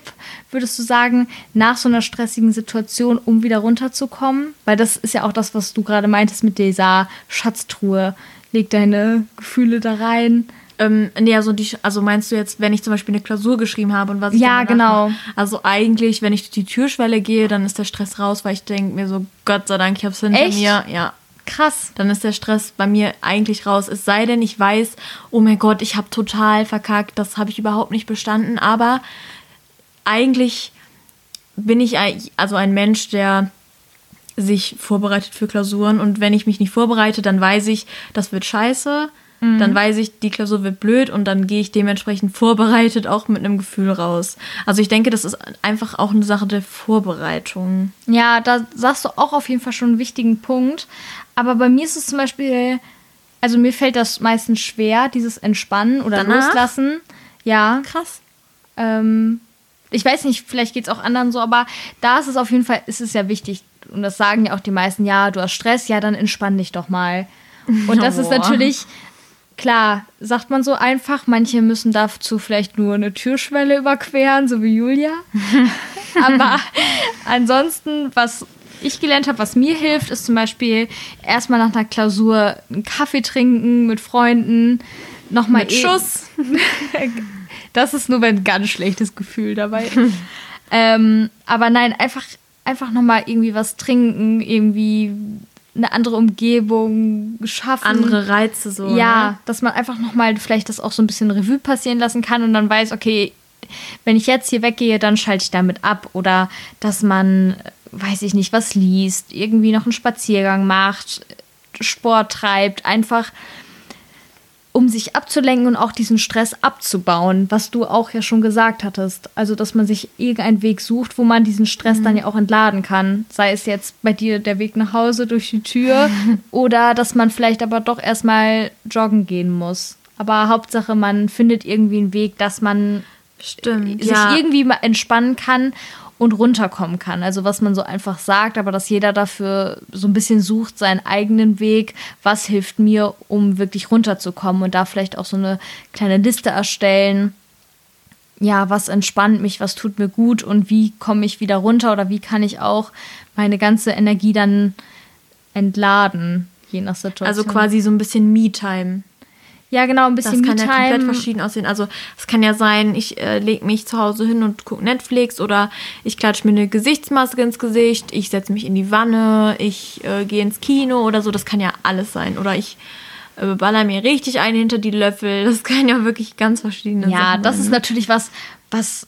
Speaker 2: würdest du sagen, nach so einer stressigen Situation, um wieder runterzukommen? Weil das ist ja auch das, was du gerade meintest mit dieser Schatztruhe. Leg deine Gefühle da rein.
Speaker 1: Ähm, nee, also, die, also meinst du jetzt, wenn ich zum Beispiel eine Klausur geschrieben habe und was ich
Speaker 2: Ja, genau.
Speaker 1: Mache? Also eigentlich, wenn ich durch die Türschwelle gehe, dann ist der Stress raus, weil ich denke mir so, Gott sei Dank, ich hab's hinter Echt? mir. Ja.
Speaker 2: Krass.
Speaker 1: Dann ist der Stress bei mir eigentlich raus. Es sei denn, ich weiß, oh mein Gott, ich habe total verkackt, das habe ich überhaupt nicht bestanden. Aber eigentlich bin ich also ein Mensch, der sich vorbereitet für Klausuren. Und wenn ich mich nicht vorbereite, dann weiß ich, das wird scheiße. Mhm. Dann weiß ich, die Klausur wird blöd und dann gehe ich dementsprechend vorbereitet auch mit einem Gefühl raus. Also ich denke, das ist einfach auch eine Sache der Vorbereitung.
Speaker 2: Ja, da sagst du auch auf jeden Fall schon einen wichtigen Punkt. Aber bei mir ist es zum Beispiel, also mir fällt das meistens schwer, dieses Entspannen oder Danach? Loslassen. Ja.
Speaker 1: Krass.
Speaker 2: Ähm, ich weiß nicht, vielleicht geht es auch anderen so, aber da ist es auf jeden Fall, ist es ja wichtig. Und das sagen ja auch die meisten, ja, du hast Stress, ja, dann entspann dich doch mal. Und das oh. ist natürlich, klar, sagt man so einfach, manche müssen dazu vielleicht nur eine Türschwelle überqueren, so wie Julia. aber ansonsten, was ich gelernt habe, was mir hilft, ist zum Beispiel erstmal nach einer Klausur einen Kaffee trinken mit Freunden, nochmal
Speaker 1: mit Schuss.
Speaker 2: das ist nur ein ganz schlechtes Gefühl dabei. ähm, aber nein, einfach, einfach nochmal irgendwie was trinken, irgendwie eine andere Umgebung schaffen.
Speaker 1: Andere Reize so.
Speaker 2: Ja, ne? dass man einfach nochmal vielleicht das auch so ein bisschen Revue passieren lassen kann und dann weiß, okay, wenn ich jetzt hier weggehe, dann schalte ich damit ab. Oder dass man weiß ich nicht, was liest, irgendwie noch einen Spaziergang macht, Sport treibt, einfach um sich abzulenken und auch diesen Stress abzubauen, was du auch ja schon gesagt hattest. Also, dass man sich irgendeinen Weg sucht, wo man diesen Stress mhm. dann ja auch entladen kann. Sei es jetzt bei dir der Weg nach Hause durch die Tür oder dass man vielleicht aber doch erstmal joggen gehen muss. Aber Hauptsache, man findet irgendwie einen Weg, dass man
Speaker 1: Stimmt,
Speaker 2: sich ja. irgendwie entspannen kann und runterkommen kann. Also was man so einfach sagt, aber dass jeder dafür so ein bisschen sucht, seinen eigenen Weg, was hilft mir, um wirklich runterzukommen und da vielleicht auch so eine kleine Liste erstellen. Ja, was entspannt mich, was tut mir gut und wie komme ich wieder runter oder wie kann ich auch meine ganze Energie dann entladen, je nach Situation.
Speaker 1: Also quasi so ein bisschen Me-Time.
Speaker 2: Ja, genau, ein bisschen
Speaker 1: Das kann ja komplett verschieden aussehen. Also es kann ja sein, ich äh, lege mich zu Hause hin und gucke Netflix oder ich klatsche mir eine Gesichtsmaske ins Gesicht, ich setze mich in die Wanne, ich äh, gehe ins Kino oder so. Das kann ja alles sein. Oder ich äh, baller mir richtig einen hinter die Löffel. Das kann ja wirklich ganz verschiedene
Speaker 2: ja, sein. Ja, das ist natürlich was, was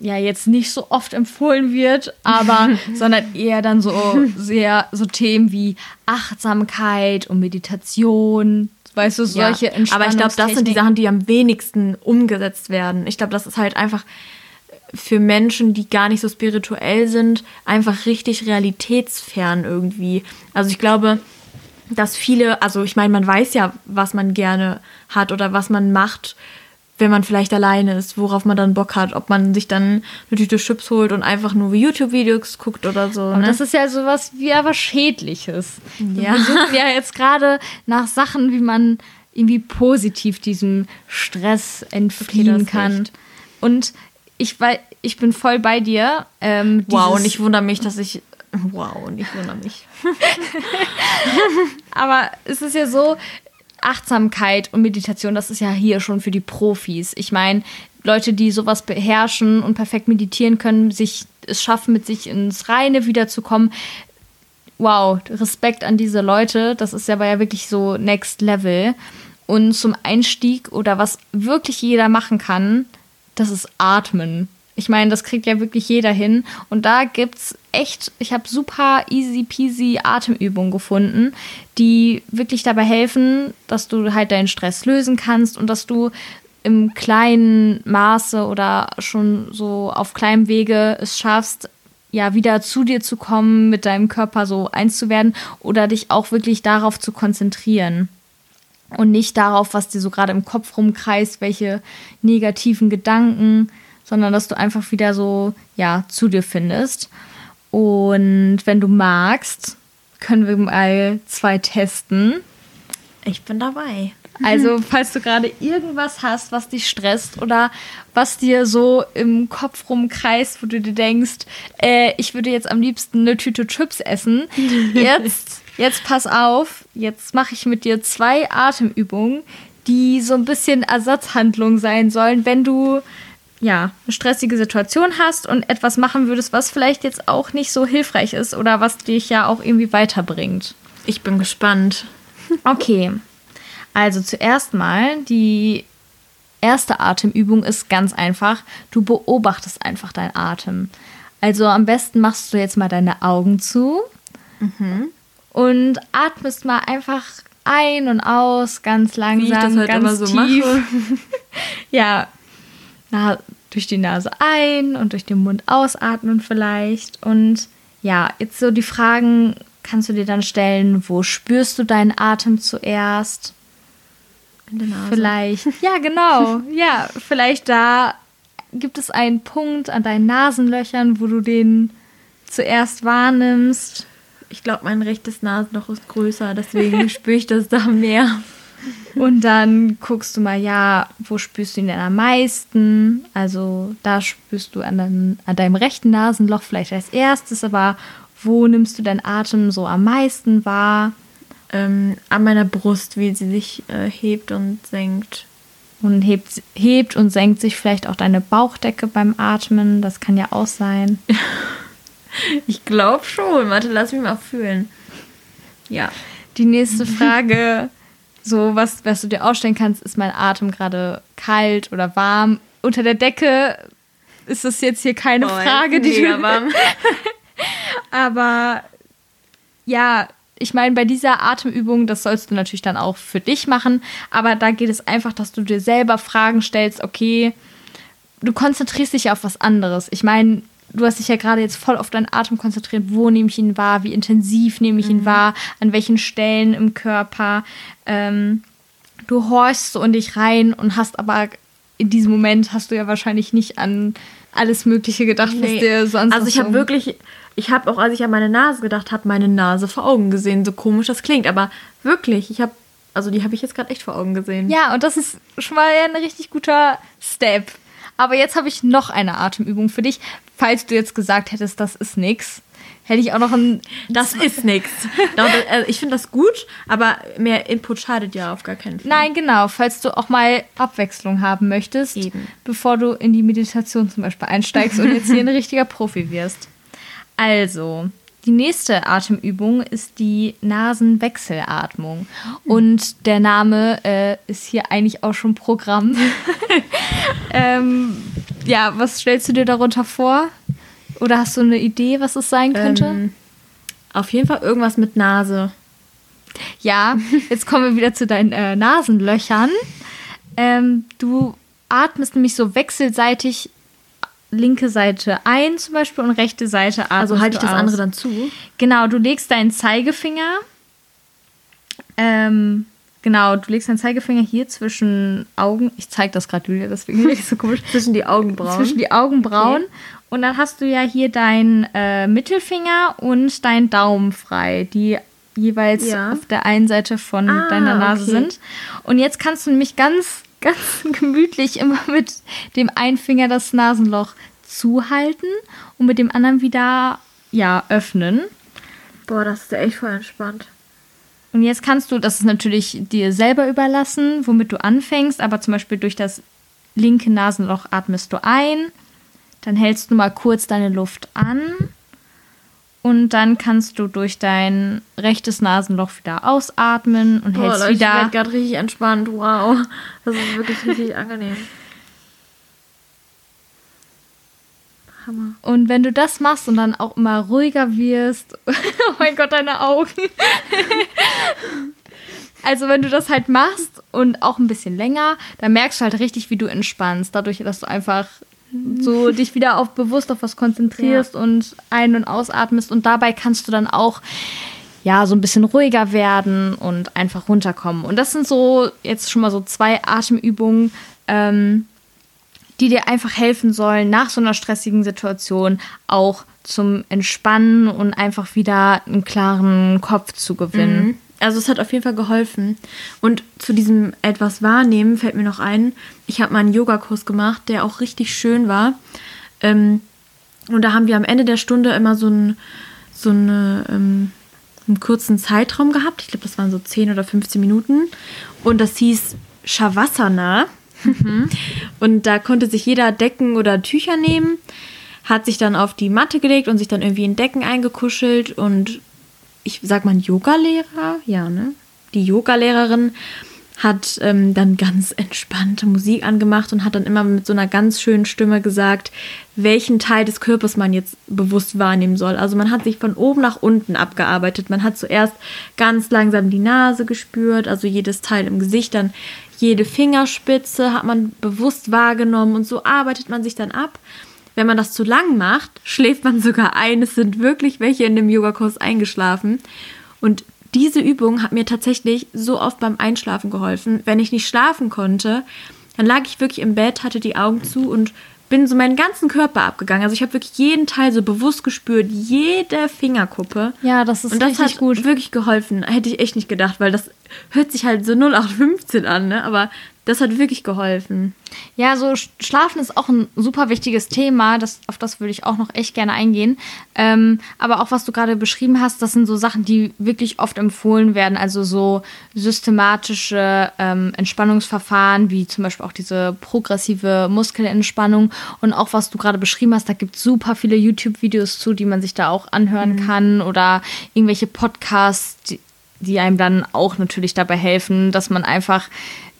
Speaker 2: ja jetzt nicht so oft empfohlen wird, aber sondern eher dann so sehr so Themen wie Achtsamkeit und Meditation, weißt du, solche
Speaker 1: ja, Aber ich glaube, das sind die Sachen, die am wenigsten umgesetzt werden. Ich glaube, das ist halt einfach für Menschen, die gar nicht so spirituell sind, einfach richtig realitätsfern irgendwie. Also ich glaube, dass viele, also ich meine, man weiß ja, was man gerne hat oder was man macht, wenn man vielleicht alleine ist, worauf man dann Bock hat, ob man sich dann eine Tüte Chips holt und einfach nur YouTube-Videos guckt oder so.
Speaker 2: Ne? das ist ja sowas wie aber Schädliches. Ja. Wir suchen ja jetzt gerade nach Sachen, wie man irgendwie positiv diesem Stress entfliehen okay, kann. Echt. Und ich, weil, ich bin voll bei dir.
Speaker 1: Ähm, wow, und ich wundere mich, dass ich Wow, und ich wundere mich.
Speaker 2: Aber es ist ja so, Achtsamkeit und Meditation, das ist ja hier schon für die Profis. Ich meine, Leute, die sowas beherrschen und perfekt meditieren können, sich es schaffen, mit sich ins Reine wiederzukommen. Wow, Respekt an diese Leute. Das ist aber ja wirklich so Next Level. Und zum Einstieg oder was wirklich jeder machen kann, das ist Atmen. Ich meine, das kriegt ja wirklich jeder hin. Und da gibt es echt, ich habe super easy peasy Atemübungen gefunden, die wirklich dabei helfen, dass du halt deinen Stress lösen kannst und dass du im kleinen Maße oder schon so auf kleinem Wege es schaffst, ja, wieder zu dir zu kommen, mit deinem Körper so eins zu werden oder dich auch wirklich darauf zu konzentrieren und nicht darauf, was dir so gerade im Kopf rumkreist, welche negativen Gedanken sondern dass du einfach wieder so, ja, zu dir findest. Und wenn du magst, können wir mal zwei testen.
Speaker 1: Ich bin dabei.
Speaker 2: Also, falls du gerade irgendwas hast, was dich stresst oder was dir so im Kopf rumkreist, wo du dir denkst, äh, ich würde jetzt am liebsten eine Tüte Chips essen. Jetzt, jetzt pass auf, jetzt mache ich mit dir zwei Atemübungen, die so ein bisschen Ersatzhandlung sein sollen, wenn du ja, eine stressige Situation hast und etwas machen würdest, was vielleicht jetzt auch nicht so hilfreich ist oder was dich ja auch irgendwie weiterbringt.
Speaker 1: Ich bin gespannt.
Speaker 2: Okay. Also zuerst mal, die erste Atemübung ist ganz einfach. Du beobachtest einfach deinen Atem. Also am besten machst du jetzt mal deine Augen zu mhm. und atmest mal einfach ein und aus, ganz langsam, Wie ich das halt ganz immer so tief. Mache. ja, na, durch die Nase ein und durch den Mund ausatmen vielleicht. Und ja, jetzt so die Fragen kannst du dir dann stellen, wo spürst du deinen Atem zuerst? In der Nase. Vielleicht, ja genau, ja, vielleicht da gibt es einen Punkt an deinen Nasenlöchern, wo du den zuerst wahrnimmst.
Speaker 1: Ich glaube, mein rechtes Nasenloch ist größer, deswegen spüre ich das da mehr.
Speaker 2: Und dann guckst du mal, ja, wo spürst du ihn denn am meisten? Also da spürst du an, deinem, an deinem rechten Nasenloch vielleicht als erstes, aber wo nimmst du deinen Atem so am meisten wahr?
Speaker 1: Ähm, an meiner Brust, wie sie sich äh, hebt und senkt.
Speaker 2: Und hebt, hebt und senkt sich vielleicht auch deine Bauchdecke beim Atmen. Das kann ja auch sein.
Speaker 1: ich glaube schon. Warte, lass mich mal fühlen.
Speaker 2: Ja. Die nächste Frage so, was, was du dir ausstellen kannst, ist mein Atem gerade kalt oder warm. Unter der Decke ist das jetzt hier keine oh, Frage, die du. Warm. Aber ja, ich meine, bei dieser Atemübung, das sollst du natürlich dann auch für dich machen, aber da geht es einfach, dass du dir selber Fragen stellst, okay, du konzentrierst dich ja auf was anderes. Ich meine, du hast dich ja gerade jetzt voll auf deinen Atem konzentriert. Wo nehme ich ihn wahr? Wie intensiv nehme ich mhm. ihn wahr? An welchen Stellen im Körper? Ähm, du horchst so in dich rein und hast aber in diesem Moment hast du ja wahrscheinlich nicht an alles Mögliche gedacht, nee. was dir sonst.
Speaker 1: Also ich habe wirklich, ich habe auch, als ich an meine Nase gedacht habe, meine Nase vor Augen gesehen. So komisch das klingt, aber wirklich, ich habe, also die habe ich jetzt gerade echt vor Augen gesehen.
Speaker 2: Ja, und das ist schon mal ein richtig guter Step. Aber jetzt habe ich noch eine Atemübung für dich, falls du jetzt gesagt hättest, das ist nix, hätte ich auch noch ein.
Speaker 1: Das ist nix. Äh, ich finde das gut, aber mehr Input schadet ja auf gar keinen Fall.
Speaker 2: Nein, genau. Falls du auch mal Abwechslung haben möchtest, Eben. bevor du in die Meditation zum Beispiel einsteigst und jetzt hier ein richtiger Profi wirst. Also, die nächste Atemübung ist die Nasenwechselatmung. Und der Name äh, ist hier eigentlich auch schon Programm. ähm, ja, was stellst du dir darunter vor? Oder hast du eine Idee, was es sein könnte? Ähm,
Speaker 1: auf jeden Fall irgendwas mit Nase.
Speaker 2: Ja, jetzt kommen wir wieder zu deinen äh, Nasenlöchern. Ähm, du atmest nämlich so wechselseitig linke Seite ein zum Beispiel und rechte Seite atmest
Speaker 1: Also halte ich das aus. andere dann zu?
Speaker 2: Genau, du legst deinen Zeigefinger, ähm, genau, du legst deinen Zeigefinger hier zwischen Augen, ich zeige das gerade Julia, deswegen bin ich so komisch.
Speaker 1: zwischen die Augenbrauen.
Speaker 2: Zwischen die Augenbrauen. Okay. Und dann hast du ja hier deinen äh, Mittelfinger und deinen Daumen frei, die jeweils ja. auf der einen Seite von ah, deiner Nase okay. sind. Und jetzt kannst du nämlich ganz ganz gemütlich immer mit dem einen Finger das Nasenloch zuhalten und mit dem anderen wieder ja öffnen.
Speaker 1: Boah, das ist ja echt voll entspannt.
Speaker 2: Und jetzt kannst du, das ist natürlich dir selber überlassen, womit du anfängst, aber zum Beispiel durch das linke Nasenloch atmest du ein, dann hältst du mal kurz deine Luft an und dann kannst du durch dein rechtes Nasenloch wieder ausatmen und Boah, hältst Leute, wieder. Ich
Speaker 1: werde gerade richtig entspannt. Wow. Das ist wirklich richtig angenehm.
Speaker 2: Hammer. Und wenn du das machst und dann auch immer ruhiger wirst. oh mein Gott, deine Augen. also, wenn du das halt machst und auch ein bisschen länger, dann merkst du halt richtig, wie du entspannst. Dadurch, dass du einfach so dich wieder auf bewusst auf was konzentrierst ja. und ein- und ausatmest und dabei kannst du dann auch ja so ein bisschen ruhiger werden und einfach runterkommen. Und das sind so jetzt schon mal so zwei Atemübungen, ähm, die dir einfach helfen sollen, nach so einer stressigen Situation auch zum Entspannen und einfach wieder einen klaren Kopf zu gewinnen. Mhm.
Speaker 1: Also es hat auf jeden Fall geholfen. Und zu diesem etwas wahrnehmen fällt mir noch ein, ich habe mal einen Yogakurs gemacht, der auch richtig schön war. Ähm, und da haben wir am Ende der Stunde immer so, ein, so eine, ähm, einen kurzen Zeitraum gehabt. Ich glaube, das waren so 10 oder 15 Minuten. Und das hieß Shavasana. Mhm. und da konnte sich jeder Decken oder Tücher nehmen, hat sich dann auf die Matte gelegt und sich dann irgendwie in Decken eingekuschelt und ich sag mal, Yogalehrer, ja, ne? Die Yogalehrerin hat ähm, dann ganz entspannte Musik angemacht und hat dann immer mit so einer ganz schönen Stimme gesagt, welchen Teil des Körpers man jetzt bewusst wahrnehmen soll. Also man hat sich von oben nach unten abgearbeitet. Man hat zuerst ganz langsam die Nase gespürt, also jedes Teil im Gesicht, dann jede Fingerspitze hat man bewusst wahrgenommen und so arbeitet man sich dann ab. Wenn man das zu lang macht, schläft man sogar ein. Es sind wirklich welche in dem Yogakurs eingeschlafen. Und diese Übung hat mir tatsächlich so oft beim Einschlafen geholfen. Wenn ich nicht schlafen konnte, dann lag ich wirklich im Bett, hatte die Augen zu und bin so meinen ganzen Körper abgegangen. Also ich habe wirklich jeden Teil so bewusst gespürt, jede Fingerkuppe.
Speaker 2: Ja, das ist
Speaker 1: und das richtig hat gut. wirklich geholfen. Hätte ich echt nicht gedacht, weil das hört sich halt so 0815 an, ne? Aber das hat wirklich geholfen.
Speaker 2: Ja, so Schlafen ist auch ein super wichtiges Thema. Das, auf das würde ich auch noch echt gerne eingehen. Ähm, aber auch was du gerade beschrieben hast, das sind so Sachen, die wirklich oft empfohlen werden. Also so systematische ähm, Entspannungsverfahren, wie zum Beispiel auch diese progressive Muskelentspannung. Und auch was du gerade beschrieben hast, da gibt es super viele YouTube-Videos zu, die man sich da auch anhören mhm. kann. Oder irgendwelche Podcasts, die, die einem dann auch natürlich dabei helfen, dass man einfach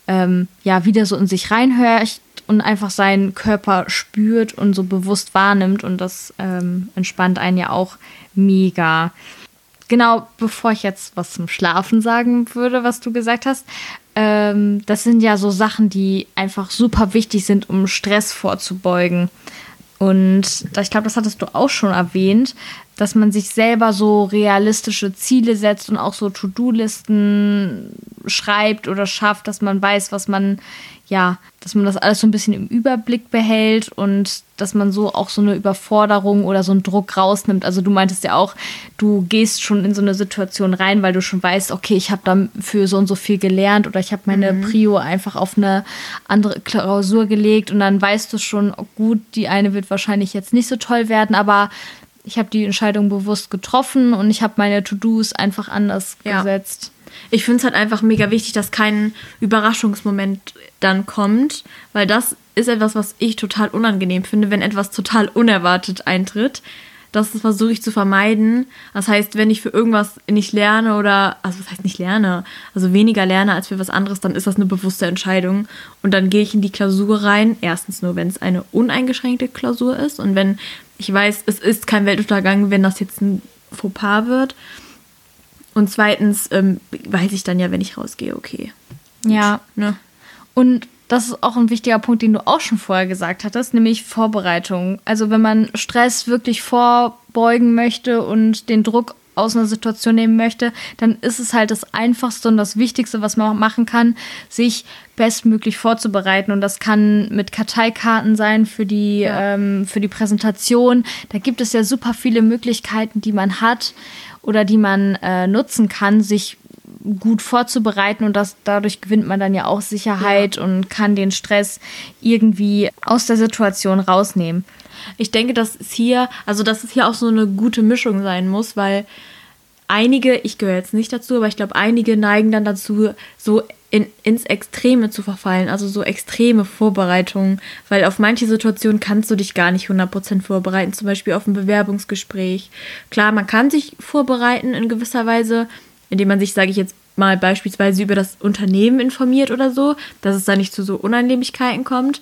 Speaker 2: ähm, ja wieder so in sich reinhört und einfach seinen Körper spürt und so bewusst wahrnimmt und das ähm, entspannt einen ja auch mega. Genau, bevor ich jetzt was zum Schlafen sagen würde, was du gesagt hast, ähm, das sind ja so Sachen, die einfach super wichtig sind, um Stress vorzubeugen. Und ich glaube, das hattest du auch schon erwähnt, dass man sich selber so realistische Ziele setzt und auch so To-Do-Listen schreibt oder schafft, dass man weiß, was man, ja, dass man das alles so ein bisschen im Überblick behält und dass man so auch so eine Überforderung oder so einen Druck rausnimmt. Also du meintest ja auch, du gehst schon in so eine Situation rein, weil du schon weißt, okay, ich habe dafür so und so viel gelernt oder ich habe meine mhm. Prio einfach auf eine andere Klausur gelegt und dann weißt du schon, oh gut, die eine wird wahrscheinlich jetzt nicht so toll werden, aber ich habe die Entscheidung bewusst getroffen und ich habe meine To-Dos einfach anders ja. gesetzt.
Speaker 1: Ich finde es halt einfach mega wichtig, dass kein Überraschungsmoment dann kommt, weil das ist etwas, was ich total unangenehm finde, wenn etwas total unerwartet eintritt. das versuche ich zu vermeiden. Das heißt, wenn ich für irgendwas nicht lerne oder, also was heißt nicht lerne, also weniger lerne als für was anderes, dann ist das eine bewusste Entscheidung. Und dann gehe ich in die Klausur rein. Erstens nur, wenn es eine uneingeschränkte Klausur ist und wenn ich weiß, es ist kein Weltuntergang, wenn das jetzt ein Fauxpas wird. Und zweitens ähm, weiß ich dann ja, wenn ich rausgehe, okay.
Speaker 2: Ja. ne? Und das ist auch ein wichtiger Punkt, den du auch schon vorher gesagt hattest, nämlich Vorbereitung. Also wenn man Stress wirklich vorbeugen möchte und den Druck aus einer Situation nehmen möchte, dann ist es halt das Einfachste und das Wichtigste, was man machen kann, sich bestmöglich vorzubereiten. Und das kann mit Karteikarten sein für die, ja. ähm, für die Präsentation. Da gibt es ja super viele Möglichkeiten, die man hat oder die man äh, nutzen kann, sich gut vorzubereiten und das, dadurch gewinnt man dann ja auch Sicherheit ja. und kann den Stress irgendwie aus der Situation rausnehmen.
Speaker 1: Ich denke, dass es hier, also dass es hier auch so eine gute Mischung sein muss, weil einige, ich gehöre jetzt nicht dazu, aber ich glaube, einige neigen dann dazu, so in, ins Extreme zu verfallen, also so extreme Vorbereitungen, weil auf manche Situationen kannst du dich gar nicht 100% vorbereiten, zum Beispiel auf ein Bewerbungsgespräch. Klar, man kann sich vorbereiten in gewisser Weise, indem man sich, sage ich jetzt mal, beispielsweise über das Unternehmen informiert oder so, dass es da nicht zu so Unannehmlichkeiten kommt.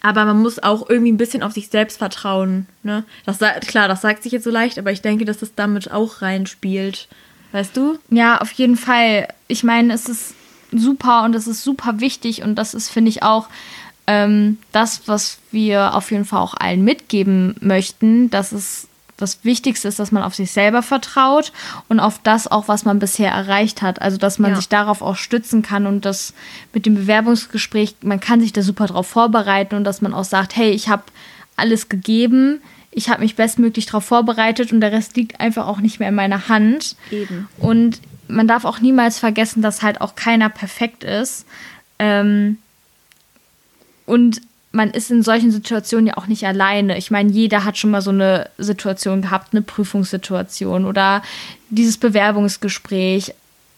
Speaker 1: Aber man muss auch irgendwie ein bisschen auf sich selbst vertrauen. Ne? Das, klar, das sagt sich jetzt so leicht, aber ich denke, dass das damit auch reinspielt. Weißt du?
Speaker 2: Ja, auf jeden Fall. Ich meine, es ist super und es ist super wichtig und das ist, finde ich, auch ähm, das, was wir auf jeden Fall auch allen mitgeben möchten, dass es das Wichtigste ist, dass man auf sich selber vertraut und auf das auch, was man bisher erreicht hat. Also, dass man ja. sich darauf auch stützen kann und das mit dem Bewerbungsgespräch, man kann sich da super drauf vorbereiten und dass man auch sagt, hey, ich habe alles gegeben, ich habe mich bestmöglich darauf vorbereitet und der Rest liegt einfach auch nicht mehr in meiner Hand. Eben. Und man darf auch niemals vergessen, dass halt auch keiner perfekt ist. Ähm, und man ist in solchen Situationen ja auch nicht alleine. Ich meine, jeder hat schon mal so eine Situation gehabt, eine Prüfungssituation oder dieses Bewerbungsgespräch.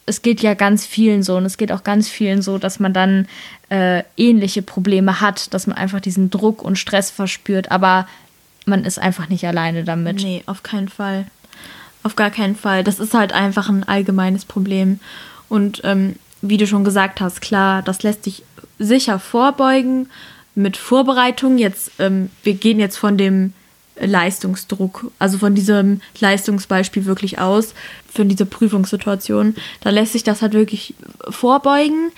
Speaker 2: Es geht ja ganz vielen so und es geht auch ganz vielen so, dass man dann äh, ähnliche Probleme hat, dass man einfach diesen Druck und Stress verspürt, aber man ist einfach nicht alleine damit.
Speaker 1: Nee, auf keinen Fall. Auf gar keinen Fall. Das ist halt einfach ein allgemeines Problem. Und ähm, wie du schon gesagt hast, klar, das lässt sich sicher vorbeugen mit Vorbereitung. Jetzt, ähm, wir gehen jetzt von dem Leistungsdruck, also von diesem Leistungsbeispiel wirklich aus, für diese Prüfungssituation. Da lässt sich das halt wirklich vorbeugen.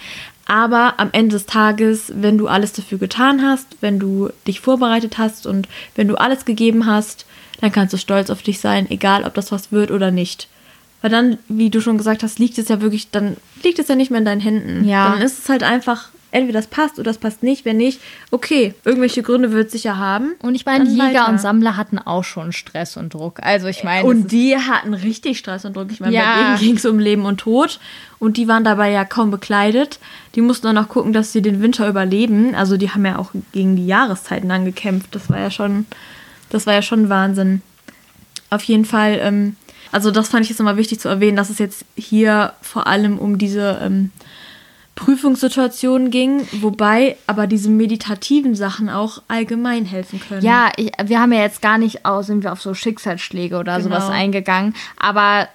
Speaker 1: Aber am Ende des Tages, wenn du alles dafür getan hast, wenn du dich vorbereitet hast und wenn du alles gegeben hast, dann kannst du stolz auf dich sein, egal ob das was wird oder nicht. Weil dann, wie du schon gesagt hast, liegt es ja wirklich, dann liegt es ja nicht mehr in deinen Händen. Ja. Dann ist es halt einfach entweder das passt oder das passt nicht. Wenn nicht, okay, irgendwelche Gründe wird es sicher haben.
Speaker 2: Und ich meine, Jäger weiter. und Sammler hatten auch schon Stress und Druck. Also ich meine.
Speaker 1: Und die hatten richtig Stress und Druck. Ich meine, ja. bei denen ging es um Leben und Tod. Und die waren dabei ja kaum bekleidet. Die mussten auch noch gucken, dass sie den Winter überleben. Also die haben ja auch gegen die Jahreszeiten angekämpft. Das war ja schon, das war ja schon Wahnsinn. Auf jeden Fall, ähm, also das fand ich jetzt nochmal wichtig zu erwähnen, dass es jetzt hier vor allem um diese ähm, Prüfungssituationen ging, wobei aber diese meditativen Sachen auch allgemein helfen können.
Speaker 2: Ja, ich, wir haben ja jetzt gar nicht aus, sind wir auf so Schicksalsschläge oder genau. sowas eingegangen, aber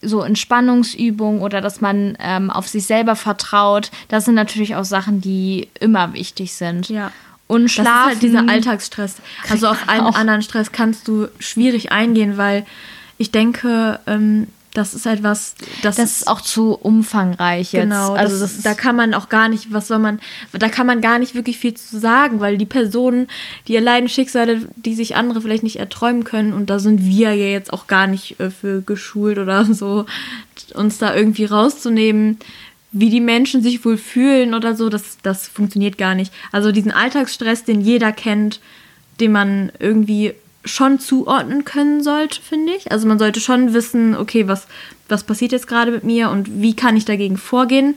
Speaker 2: so Entspannungsübungen oder dass man ähm, auf sich selber vertraut, das sind natürlich auch Sachen, die immer wichtig sind.
Speaker 1: Ja. Und Schlafen. Das ist halt dieser Alltagsstress. Also auf allen anderen Stress kannst du schwierig eingehen, weil ich denke, ähm, das ist etwas,
Speaker 2: das, das ist auch zu umfangreich jetzt. Genau,
Speaker 1: also das, das da kann man auch gar nicht, was soll man, da kann man gar nicht wirklich viel zu sagen, weil die Personen, die erleiden Schicksale, die sich andere vielleicht nicht erträumen können und da sind wir ja jetzt auch gar nicht äh, für geschult oder so, uns da irgendwie rauszunehmen, wie die Menschen sich wohl fühlen oder so, das, das funktioniert gar nicht. Also diesen Alltagsstress, den jeder kennt, den man irgendwie schon zuordnen können sollte, finde ich. Also man sollte schon wissen, okay, was, was passiert jetzt gerade mit mir und wie kann ich dagegen vorgehen,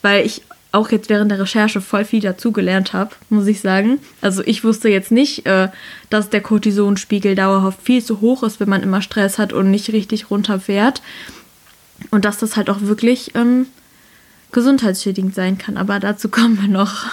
Speaker 1: weil ich auch jetzt während der Recherche voll viel dazugelernt habe, muss ich sagen. Also ich wusste jetzt nicht, äh, dass der Cortisonspiegel dauerhaft viel zu hoch ist, wenn man immer Stress hat und nicht richtig runterfährt. Und dass das halt auch wirklich ähm, gesundheitsschädigend sein kann. Aber dazu kommen wir noch.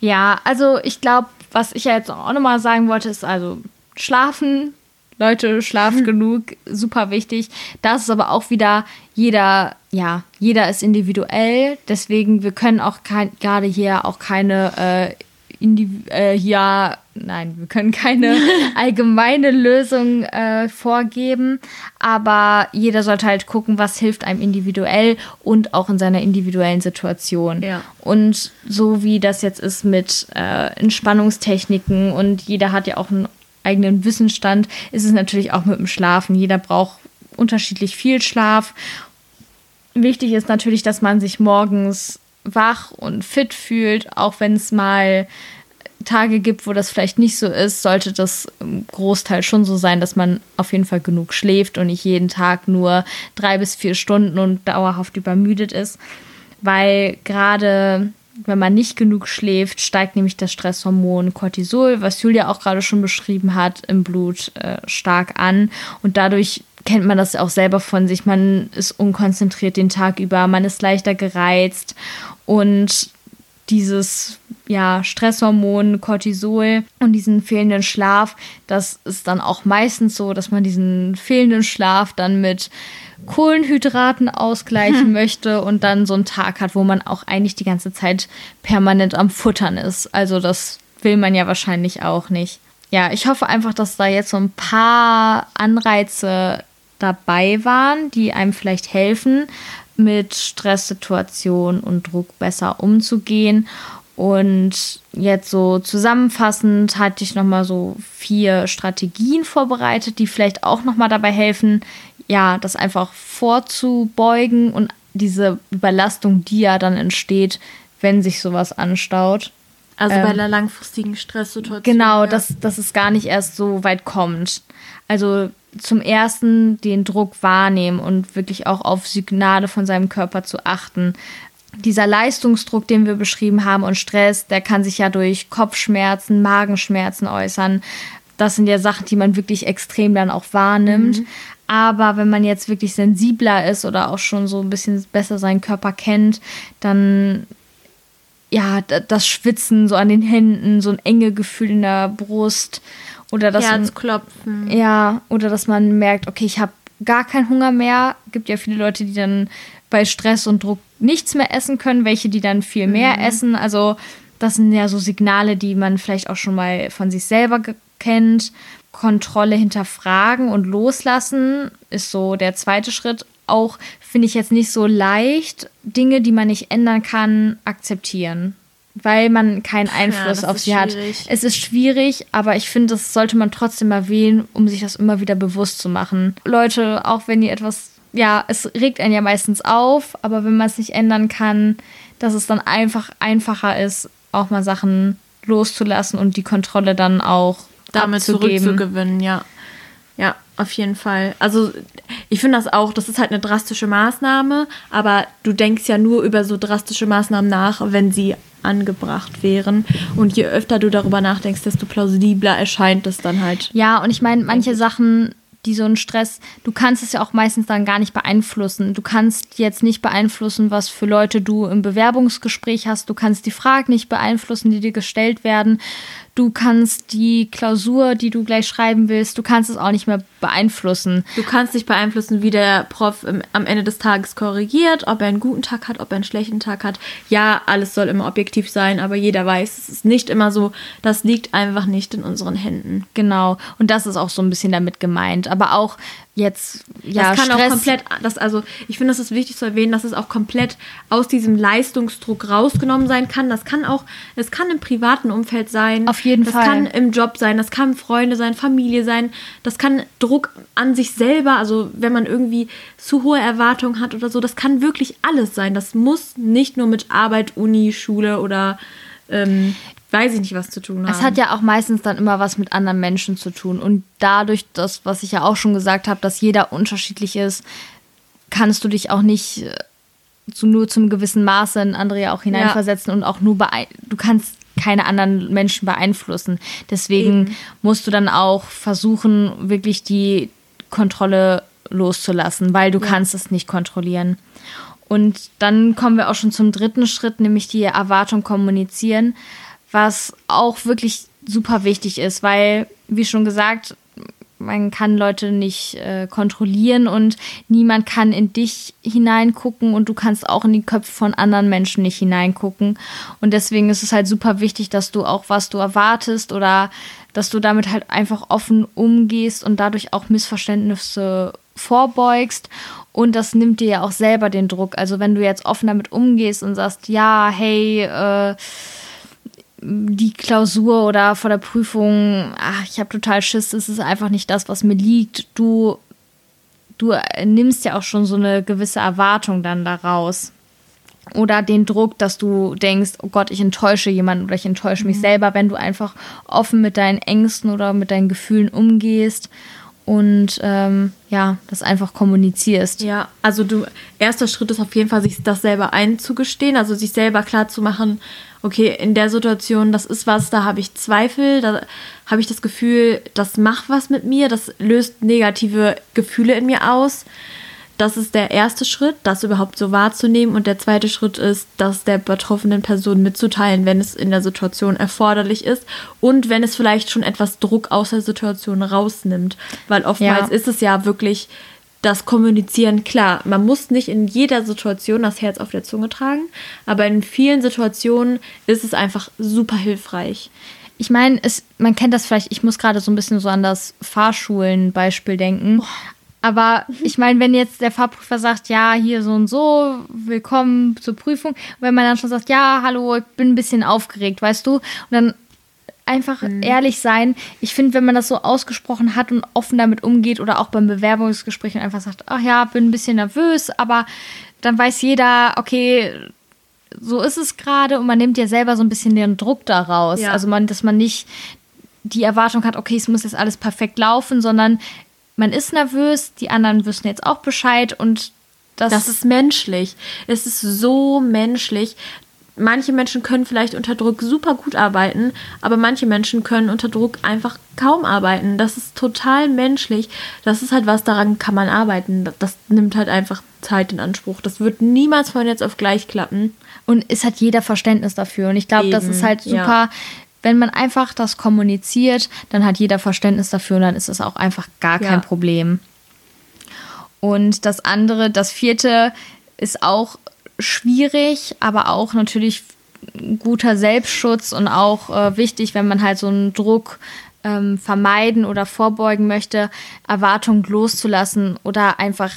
Speaker 2: Ja, also ich glaube, was ich ja jetzt auch nochmal sagen wollte, ist also schlafen, Leute, schlaft genug, super wichtig. Das ist aber auch wieder jeder, ja, jeder ist individuell. Deswegen, wir können auch gerade hier auch keine äh, äh, ja, nein, wir können keine allgemeine Lösung äh, vorgeben, aber jeder sollte halt gucken, was hilft einem individuell und auch in seiner individuellen Situation.
Speaker 1: Ja.
Speaker 2: Und so wie das jetzt ist mit äh, Entspannungstechniken und jeder hat ja auch einen eigenen Wissensstand, ist es natürlich auch mit dem Schlafen. Jeder braucht unterschiedlich viel Schlaf. Wichtig ist natürlich, dass man sich morgens wach und fit fühlt, auch wenn es mal Tage gibt, wo das vielleicht nicht so ist, sollte das im Großteil schon so sein, dass man auf jeden Fall genug schläft und nicht jeden Tag nur drei bis vier Stunden und dauerhaft übermüdet ist. Weil gerade wenn man nicht genug schläft, steigt nämlich das Stresshormon Cortisol, was Julia auch gerade schon beschrieben hat, im Blut äh, stark an. Und dadurch kennt man das auch selber von sich. Man ist unkonzentriert den Tag über, man ist leichter gereizt und dieses ja, Stresshormon, Cortisol und diesen fehlenden Schlaf, das ist dann auch meistens so, dass man diesen fehlenden Schlaf dann mit Kohlenhydraten ausgleichen hm. möchte und dann so einen Tag hat, wo man auch eigentlich die ganze Zeit permanent am Futtern ist. Also das will man ja wahrscheinlich auch nicht. Ja, ich hoffe einfach, dass da jetzt so ein paar Anreize dabei waren, die einem vielleicht helfen, mit Stresssituationen und Druck besser umzugehen. Und jetzt so zusammenfassend hatte ich nochmal so vier Strategien vorbereitet, die vielleicht auch nochmal dabei helfen, ja, das einfach vorzubeugen und diese Überlastung, die ja dann entsteht, wenn sich sowas anstaut.
Speaker 1: Also ähm, bei einer langfristigen Stresssituation.
Speaker 2: Genau, ja. dass, dass es gar nicht erst so weit kommt. Also zum ersten den Druck wahrnehmen und wirklich auch auf Signale von seinem Körper zu achten. Dieser Leistungsdruck, den wir beschrieben haben und Stress, der kann sich ja durch Kopfschmerzen, Magenschmerzen äußern. Das sind ja Sachen, die man wirklich extrem dann auch wahrnimmt. Mhm. Aber wenn man jetzt wirklich sensibler ist oder auch schon so ein bisschen besser seinen Körper kennt, dann ja, das Schwitzen so an den Händen, so ein enge Gefühl in der Brust oder das
Speaker 1: Herzklopfen.
Speaker 2: Ja, oder dass man merkt, okay, ich habe gar keinen Hunger mehr. Gibt ja viele Leute, die dann bei Stress und Druck nichts mehr essen können, welche die dann viel mehr mhm. essen. Also das sind ja so Signale, die man vielleicht auch schon mal von sich selber kennt. Kontrolle hinterfragen und loslassen ist so der zweite Schritt. Auch finde ich jetzt nicht so leicht, Dinge, die man nicht ändern kann, akzeptieren. Weil man keinen Einfluss ja, auf sie schwierig. hat. Es ist schwierig, aber ich finde, das sollte man trotzdem erwähnen, um sich das immer wieder bewusst zu machen. Leute, auch wenn ihr etwas, ja, es regt einen ja meistens auf, aber wenn man es nicht ändern kann, dass es dann einfach einfacher ist, auch mal Sachen loszulassen und die Kontrolle dann auch damit
Speaker 1: zurückzugewinnen, ja. Ja, auf jeden Fall. Also ich finde das auch, das ist halt eine drastische Maßnahme, aber du denkst ja nur über so drastische Maßnahmen nach, wenn sie angebracht wären. Und je öfter du darüber nachdenkst, desto plausibler erscheint es dann halt.
Speaker 2: Ja, und ich meine, manche Sachen die so einen Stress, du kannst es ja auch meistens dann gar nicht beeinflussen. Du kannst jetzt nicht beeinflussen, was für Leute du im Bewerbungsgespräch hast. Du kannst die Fragen nicht beeinflussen, die dir gestellt werden. Du kannst die Klausur, die du gleich schreiben willst, du kannst es auch nicht mehr beeinflussen.
Speaker 1: Du kannst nicht beeinflussen, wie der Prof im, am Ende des Tages korrigiert, ob er einen guten Tag hat, ob er einen schlechten Tag hat. Ja, alles soll immer objektiv sein, aber jeder weiß, es ist nicht immer so. Das liegt einfach nicht in unseren Händen.
Speaker 2: Genau. Und das ist auch so ein bisschen damit gemeint. Aber auch jetzt ja
Speaker 1: das kann Stress. auch komplett das also ich finde das ist wichtig zu erwähnen dass es auch komplett aus diesem Leistungsdruck rausgenommen sein kann. Das kann auch es kann im privaten Umfeld sein.
Speaker 2: Auf jeden
Speaker 1: das
Speaker 2: Fall.
Speaker 1: das kann im Job sein das kann Freunde sein Familie sein. Das kann Druck an sich selber also wenn man irgendwie zu hohe Erwartungen hat oder so das kann wirklich alles sein. Das muss nicht nur mit Arbeit Uni Schule oder ähm, weiß ich nicht, was zu tun haben.
Speaker 2: Es hat ja auch meistens dann immer was mit anderen Menschen zu tun. Und dadurch, das, was ich ja auch schon gesagt habe, dass jeder unterschiedlich ist, kannst du dich auch nicht äh, nur zum gewissen Maße in andere ja auch hineinversetzen ja. und auch nur du kannst keine anderen Menschen beeinflussen. Deswegen Eben. musst du dann auch versuchen, wirklich die Kontrolle loszulassen, weil du ja. kannst es nicht kontrollieren. Und dann kommen wir auch schon zum dritten Schritt, nämlich die Erwartung kommunizieren was auch wirklich super wichtig ist, weil, wie schon gesagt, man kann Leute nicht äh, kontrollieren und niemand kann in dich hineingucken und du kannst auch in die Köpfe von anderen Menschen nicht hineingucken. Und deswegen ist es halt super wichtig, dass du auch was du erwartest oder dass du damit halt einfach offen umgehst und dadurch auch Missverständnisse vorbeugst. Und das nimmt dir ja auch selber den Druck. Also wenn du jetzt offen damit umgehst und sagst, ja, hey, äh, die Klausur oder vor der Prüfung, ach, ich habe total Schiss, es ist einfach nicht das, was mir liegt. Du, du nimmst ja auch schon so eine gewisse Erwartung dann daraus. Oder den Druck, dass du denkst, oh Gott, ich enttäusche jemanden oder ich enttäusche mich mhm. selber, wenn du einfach offen mit deinen Ängsten oder mit deinen Gefühlen umgehst und ähm, ja, das einfach kommunizierst.
Speaker 1: Ja, also du, erster Schritt ist auf jeden Fall, sich das selber einzugestehen, also sich selber klar zu machen, okay, in der Situation, das ist was, da habe ich Zweifel, da habe ich das Gefühl, das macht was mit mir, das löst negative Gefühle in mir aus. Das ist der erste Schritt, das überhaupt so wahrzunehmen. Und der zweite Schritt ist, das der betroffenen Person mitzuteilen, wenn es in der Situation erforderlich ist und wenn es vielleicht schon etwas Druck aus der Situation rausnimmt. Weil oftmals ja. ist es ja wirklich das Kommunizieren klar. Man muss nicht in jeder Situation das Herz auf der Zunge tragen, aber in vielen Situationen ist es einfach super hilfreich.
Speaker 2: Ich meine, man kennt das vielleicht, ich muss gerade so ein bisschen so an das Fahrschulen-Beispiel denken. Aber ich meine, wenn jetzt der Fahrprüfer sagt, ja, hier so und so, willkommen zur Prüfung, wenn man dann schon sagt, ja, hallo, ich bin ein bisschen aufgeregt, weißt du, und dann einfach mhm. ehrlich sein. Ich finde, wenn man das so ausgesprochen hat und offen damit umgeht oder auch beim Bewerbungsgespräch und einfach sagt, ach ja, bin ein bisschen nervös, aber dann weiß jeder, okay, so ist es gerade und man nimmt ja selber so ein bisschen den Druck daraus. Ja. Also man, dass man nicht die Erwartung hat, okay, es muss jetzt alles perfekt laufen, sondern man ist nervös, die anderen wissen jetzt auch Bescheid und
Speaker 1: das, das ist menschlich. Es ist so menschlich. Manche Menschen können vielleicht unter Druck super gut arbeiten, aber manche Menschen können unter Druck einfach kaum arbeiten. Das ist total menschlich. Das ist halt was, daran kann man arbeiten. Das nimmt halt einfach Zeit in Anspruch. Das wird niemals von jetzt auf gleich klappen.
Speaker 2: Und es hat jeder Verständnis dafür. Und ich glaube, das ist halt super. Ja wenn man einfach das kommuniziert, dann hat jeder Verständnis dafür und dann ist es auch einfach gar kein ja. Problem. Und das andere, das vierte, ist auch schwierig, aber auch natürlich guter Selbstschutz und auch äh, wichtig, wenn man halt so einen Druck ähm, vermeiden oder vorbeugen möchte, Erwartungen loszulassen oder einfach,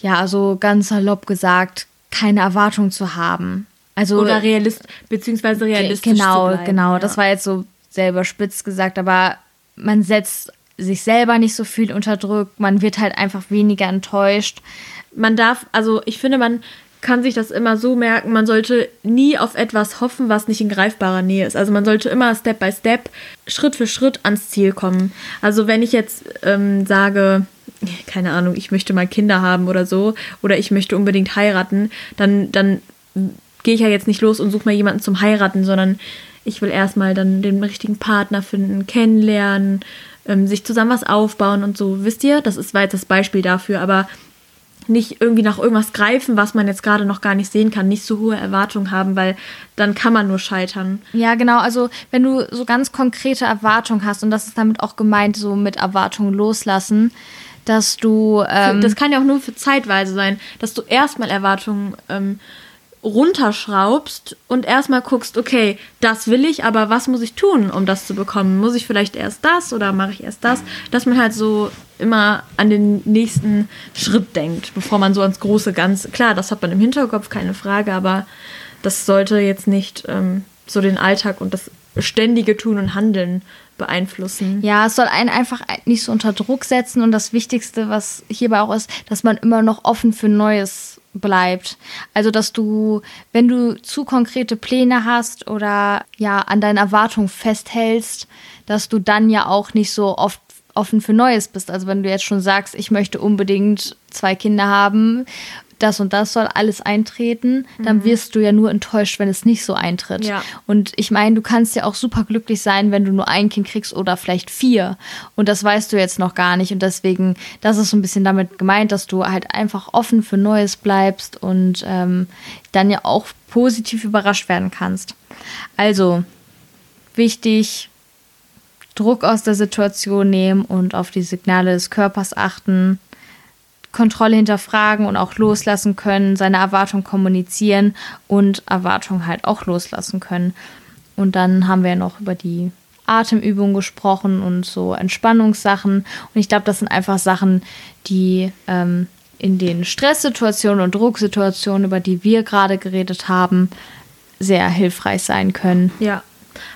Speaker 2: ja, so ganz salopp gesagt, keine Erwartung zu haben.
Speaker 1: Also, Oder realist, beziehungsweise realistisch.
Speaker 2: Genau, bleiben, genau. Ja. Das war jetzt so selber spitz gesagt, aber man setzt sich selber nicht so viel unter Druck, man wird halt einfach weniger enttäuscht.
Speaker 1: Man darf, also ich finde, man kann sich das immer so merken, man sollte nie auf etwas hoffen, was nicht in greifbarer Nähe ist. Also man sollte immer Step by Step, Schritt für Schritt ans Ziel kommen. Also wenn ich jetzt ähm, sage, keine Ahnung, ich möchte mal Kinder haben oder so, oder ich möchte unbedingt heiraten, dann, dann gehe ich ja jetzt nicht los und suche mal jemanden zum Heiraten, sondern ich will erstmal dann den richtigen Partner finden, kennenlernen, ähm, sich zusammen was aufbauen und so. Wisst ihr, das ist, war jetzt das Beispiel dafür, aber nicht irgendwie nach irgendwas greifen, was man jetzt gerade noch gar nicht sehen kann, nicht so hohe Erwartungen haben, weil dann kann man nur scheitern.
Speaker 2: Ja, genau. Also wenn du so ganz konkrete Erwartungen hast und das ist damit auch gemeint, so mit Erwartungen loslassen, dass du
Speaker 1: ähm, das kann ja auch nur für zeitweise sein, dass du erstmal Erwartungen ähm, runterschraubst und erstmal guckst, okay, das will ich, aber was muss ich tun, um das zu bekommen? Muss ich vielleicht erst das oder mache ich erst das? Dass man halt so immer an den nächsten Schritt denkt, bevor man so ans große Ganze. Klar, das hat man im Hinterkopf, keine Frage, aber das sollte jetzt nicht ähm, so den Alltag und das ständige Tun und Handeln beeinflussen.
Speaker 2: Ja, es soll einen einfach nicht so unter Druck setzen und das Wichtigste, was hierbei auch ist, dass man immer noch offen für Neues bleibt. Also, dass du, wenn du zu konkrete Pläne hast oder ja an deinen Erwartungen festhältst, dass du dann ja auch nicht so oft offen für Neues bist. Also, wenn du jetzt schon sagst, ich möchte unbedingt zwei Kinder haben das und das soll alles eintreten, dann mhm. wirst du ja nur enttäuscht, wenn es nicht so eintritt. Ja. Und ich meine, du kannst ja auch super glücklich sein, wenn du nur ein Kind kriegst oder vielleicht vier. Und das weißt du jetzt noch gar nicht. Und deswegen, das ist so ein bisschen damit gemeint, dass du halt einfach offen für Neues bleibst und ähm, dann ja auch positiv überrascht werden kannst. Also, wichtig, Druck aus der Situation nehmen und auf die Signale des Körpers achten, Kontrolle hinterfragen und auch loslassen können, seine Erwartung kommunizieren und Erwartung halt auch loslassen können. Und dann haben wir noch über die Atemübungen gesprochen und so Entspannungssachen. Und ich glaube, das sind einfach Sachen, die ähm, in den Stresssituationen und Drucksituationen, über die wir gerade geredet haben, sehr hilfreich sein können.
Speaker 1: Ja.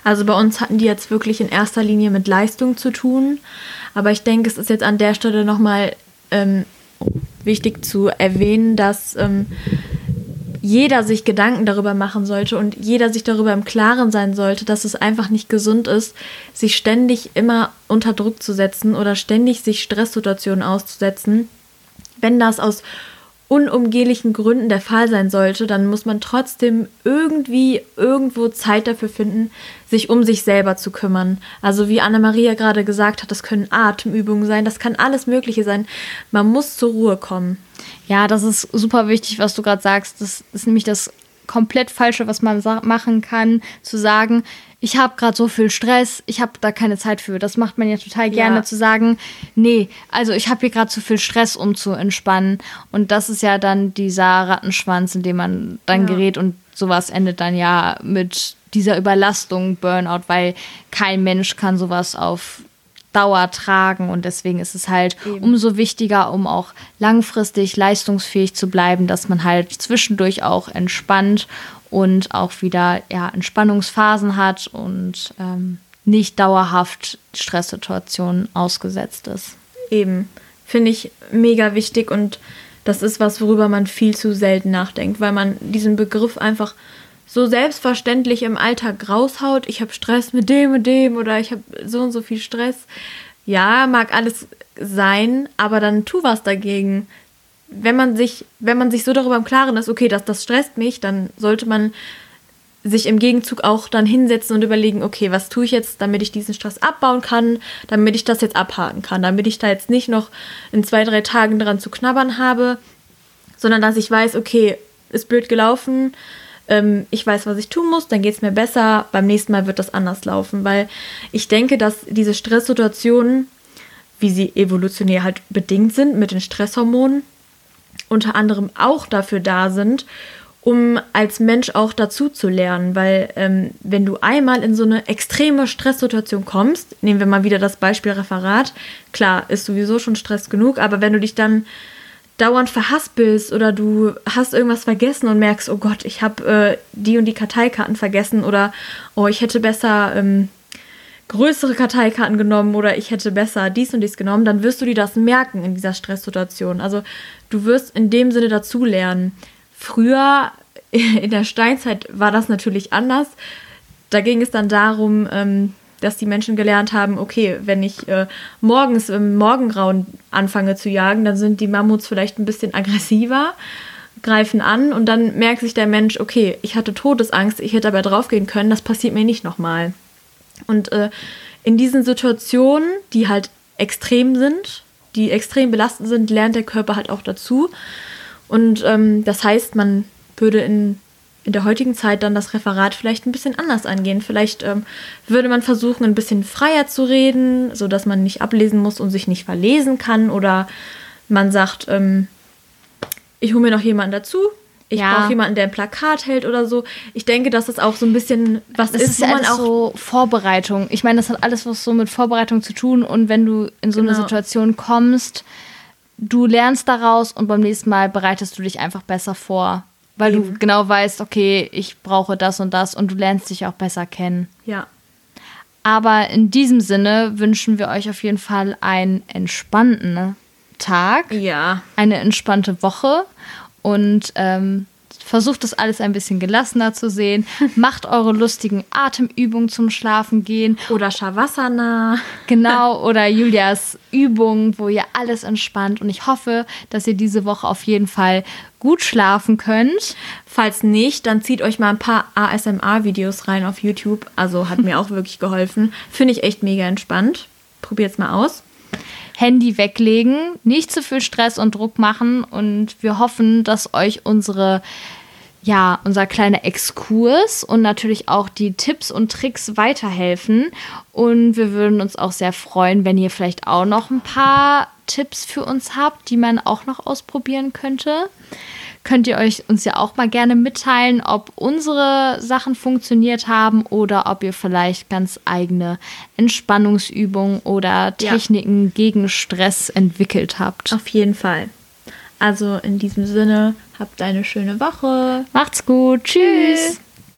Speaker 1: Also bei uns hatten die jetzt wirklich in erster Linie mit Leistung zu tun. Aber ich denke, es ist jetzt an der Stelle nochmal ähm, wichtig zu erwähnen, dass ähm, jeder sich Gedanken darüber machen sollte und jeder sich darüber im Klaren sein sollte, dass es einfach nicht gesund ist, sich ständig immer unter Druck zu setzen oder ständig sich Stresssituationen auszusetzen. Wenn das aus unumgehlichen Gründen der Fall sein sollte, dann muss man trotzdem irgendwie irgendwo Zeit dafür finden, sich um sich selber zu kümmern. Also wie Anna-Maria gerade gesagt hat, das können Atemübungen sein, das kann alles Mögliche sein. Man muss zur Ruhe kommen.
Speaker 2: Ja, das ist super wichtig, was du gerade sagst. Das ist nämlich das komplett Falsche, was man machen kann, zu sagen, ich habe gerade so viel Stress, ich habe da keine Zeit für. Das macht man ja total gerne ja. zu sagen, nee, also ich habe hier gerade zu viel Stress, um zu entspannen. Und das ist ja dann dieser Rattenschwanz, in dem man dann ja. gerät und sowas endet dann ja mit dieser Überlastung, Burnout, weil kein Mensch kann sowas auf Dauer tragen und deswegen ist es halt Eben. umso wichtiger, um auch langfristig leistungsfähig zu bleiben, dass man halt zwischendurch auch entspannt und auch wieder ja, Entspannungsphasen hat und ähm, nicht dauerhaft Stresssituationen ausgesetzt ist.
Speaker 1: Eben, finde ich mega wichtig und das ist was, worüber man viel zu selten nachdenkt, weil man diesen Begriff einfach so selbstverständlich im Alltag raushaut. Ich habe Stress mit dem und dem oder ich habe so und so viel Stress. Ja, mag alles sein, aber dann tu was dagegen wenn man sich, wenn man sich so darüber im Klaren ist, okay, das, das stresst mich, dann sollte man sich im Gegenzug auch dann hinsetzen und überlegen, okay, was tue ich jetzt, damit ich diesen Stress abbauen kann, damit ich das jetzt abhaken kann, damit ich da jetzt nicht noch in zwei, drei Tagen dran zu knabbern habe, sondern dass ich weiß, okay, ist blöd gelaufen, ähm, ich weiß, was ich tun muss, dann geht es mir besser, beim nächsten Mal wird das anders laufen, weil ich denke, dass diese Stresssituationen, wie sie evolutionär halt bedingt sind mit den Stresshormonen, unter anderem auch dafür da sind, um als Mensch auch dazu zu lernen, weil ähm, wenn du einmal in so eine extreme Stresssituation kommst, nehmen wir mal wieder das Beispiel Referat, klar, ist sowieso schon Stress genug, aber wenn du dich dann dauernd verhaspelst oder du hast irgendwas vergessen und merkst, oh Gott, ich habe äh, die und die Karteikarten vergessen oder oh, ich hätte besser ähm, größere Karteikarten genommen oder ich hätte besser dies und dies genommen, dann wirst du dir das merken in dieser Stresssituation. Also du wirst in dem Sinne dazulernen. Früher in der Steinzeit war das natürlich anders. Da ging es dann darum, ähm, dass die Menschen gelernt haben, okay, wenn ich äh, morgens im Morgengrauen anfange zu jagen, dann sind die Mammuts vielleicht ein bisschen aggressiver, greifen an und dann merkt sich der Mensch, okay, ich hatte Todesangst, ich hätte aber draufgehen können, das passiert mir nicht nochmal. Und äh, in diesen Situationen, die halt extrem sind, die extrem belastend sind, lernt der Körper halt auch dazu. Und ähm, das heißt, man würde in, in der heutigen Zeit dann das Referat vielleicht ein bisschen anders angehen. Vielleicht ähm, würde man versuchen, ein bisschen freier zu reden, sodass man nicht ablesen muss und sich nicht verlesen kann. Oder man sagt, ähm, ich hole mir noch jemanden dazu, ich ja. brauche jemanden, der ein Plakat hält oder so. Ich denke, dass das auch so ein bisschen was
Speaker 2: es ist, ist wo man auch so Vorbereitung. Ich meine, das hat alles was so mit Vorbereitung zu tun und wenn du in so genau. eine Situation kommst, du lernst daraus und beim nächsten Mal bereitest du dich einfach besser vor, weil Eben. du genau weißt, okay, ich brauche das und das und du lernst dich auch besser kennen.
Speaker 1: Ja.
Speaker 2: Aber in diesem Sinne wünschen wir euch auf jeden Fall einen entspannten Tag.
Speaker 1: Ja.
Speaker 2: Eine entspannte Woche und ähm, versucht das alles ein bisschen gelassener zu sehen. Macht eure lustigen Atemübungen zum Schlafen gehen.
Speaker 1: Oder Shavasana.
Speaker 2: Genau, oder Julias Übungen, wo ihr alles entspannt. Und ich hoffe, dass ihr diese Woche auf jeden Fall gut schlafen könnt.
Speaker 1: Falls nicht, dann zieht euch mal ein paar ASMR-Videos rein auf YouTube. Also hat mir auch wirklich geholfen. Finde ich echt mega entspannt. Probiert's mal aus.
Speaker 2: Handy weglegen, nicht zu viel Stress und Druck machen und wir hoffen, dass euch unsere ja, unser kleiner Exkurs und natürlich auch die Tipps und Tricks weiterhelfen. Und wir würden uns auch sehr freuen, wenn ihr vielleicht auch noch ein paar Tipps für uns habt, die man auch noch ausprobieren könnte. Könnt ihr euch uns ja auch mal gerne mitteilen, ob unsere Sachen funktioniert haben oder ob ihr vielleicht ganz eigene Entspannungsübungen oder Techniken ja. gegen Stress entwickelt habt.
Speaker 1: Auf jeden Fall. Also in diesem Sinne, habt eine schöne Woche.
Speaker 2: Macht's gut. Tschüss. Tschüss.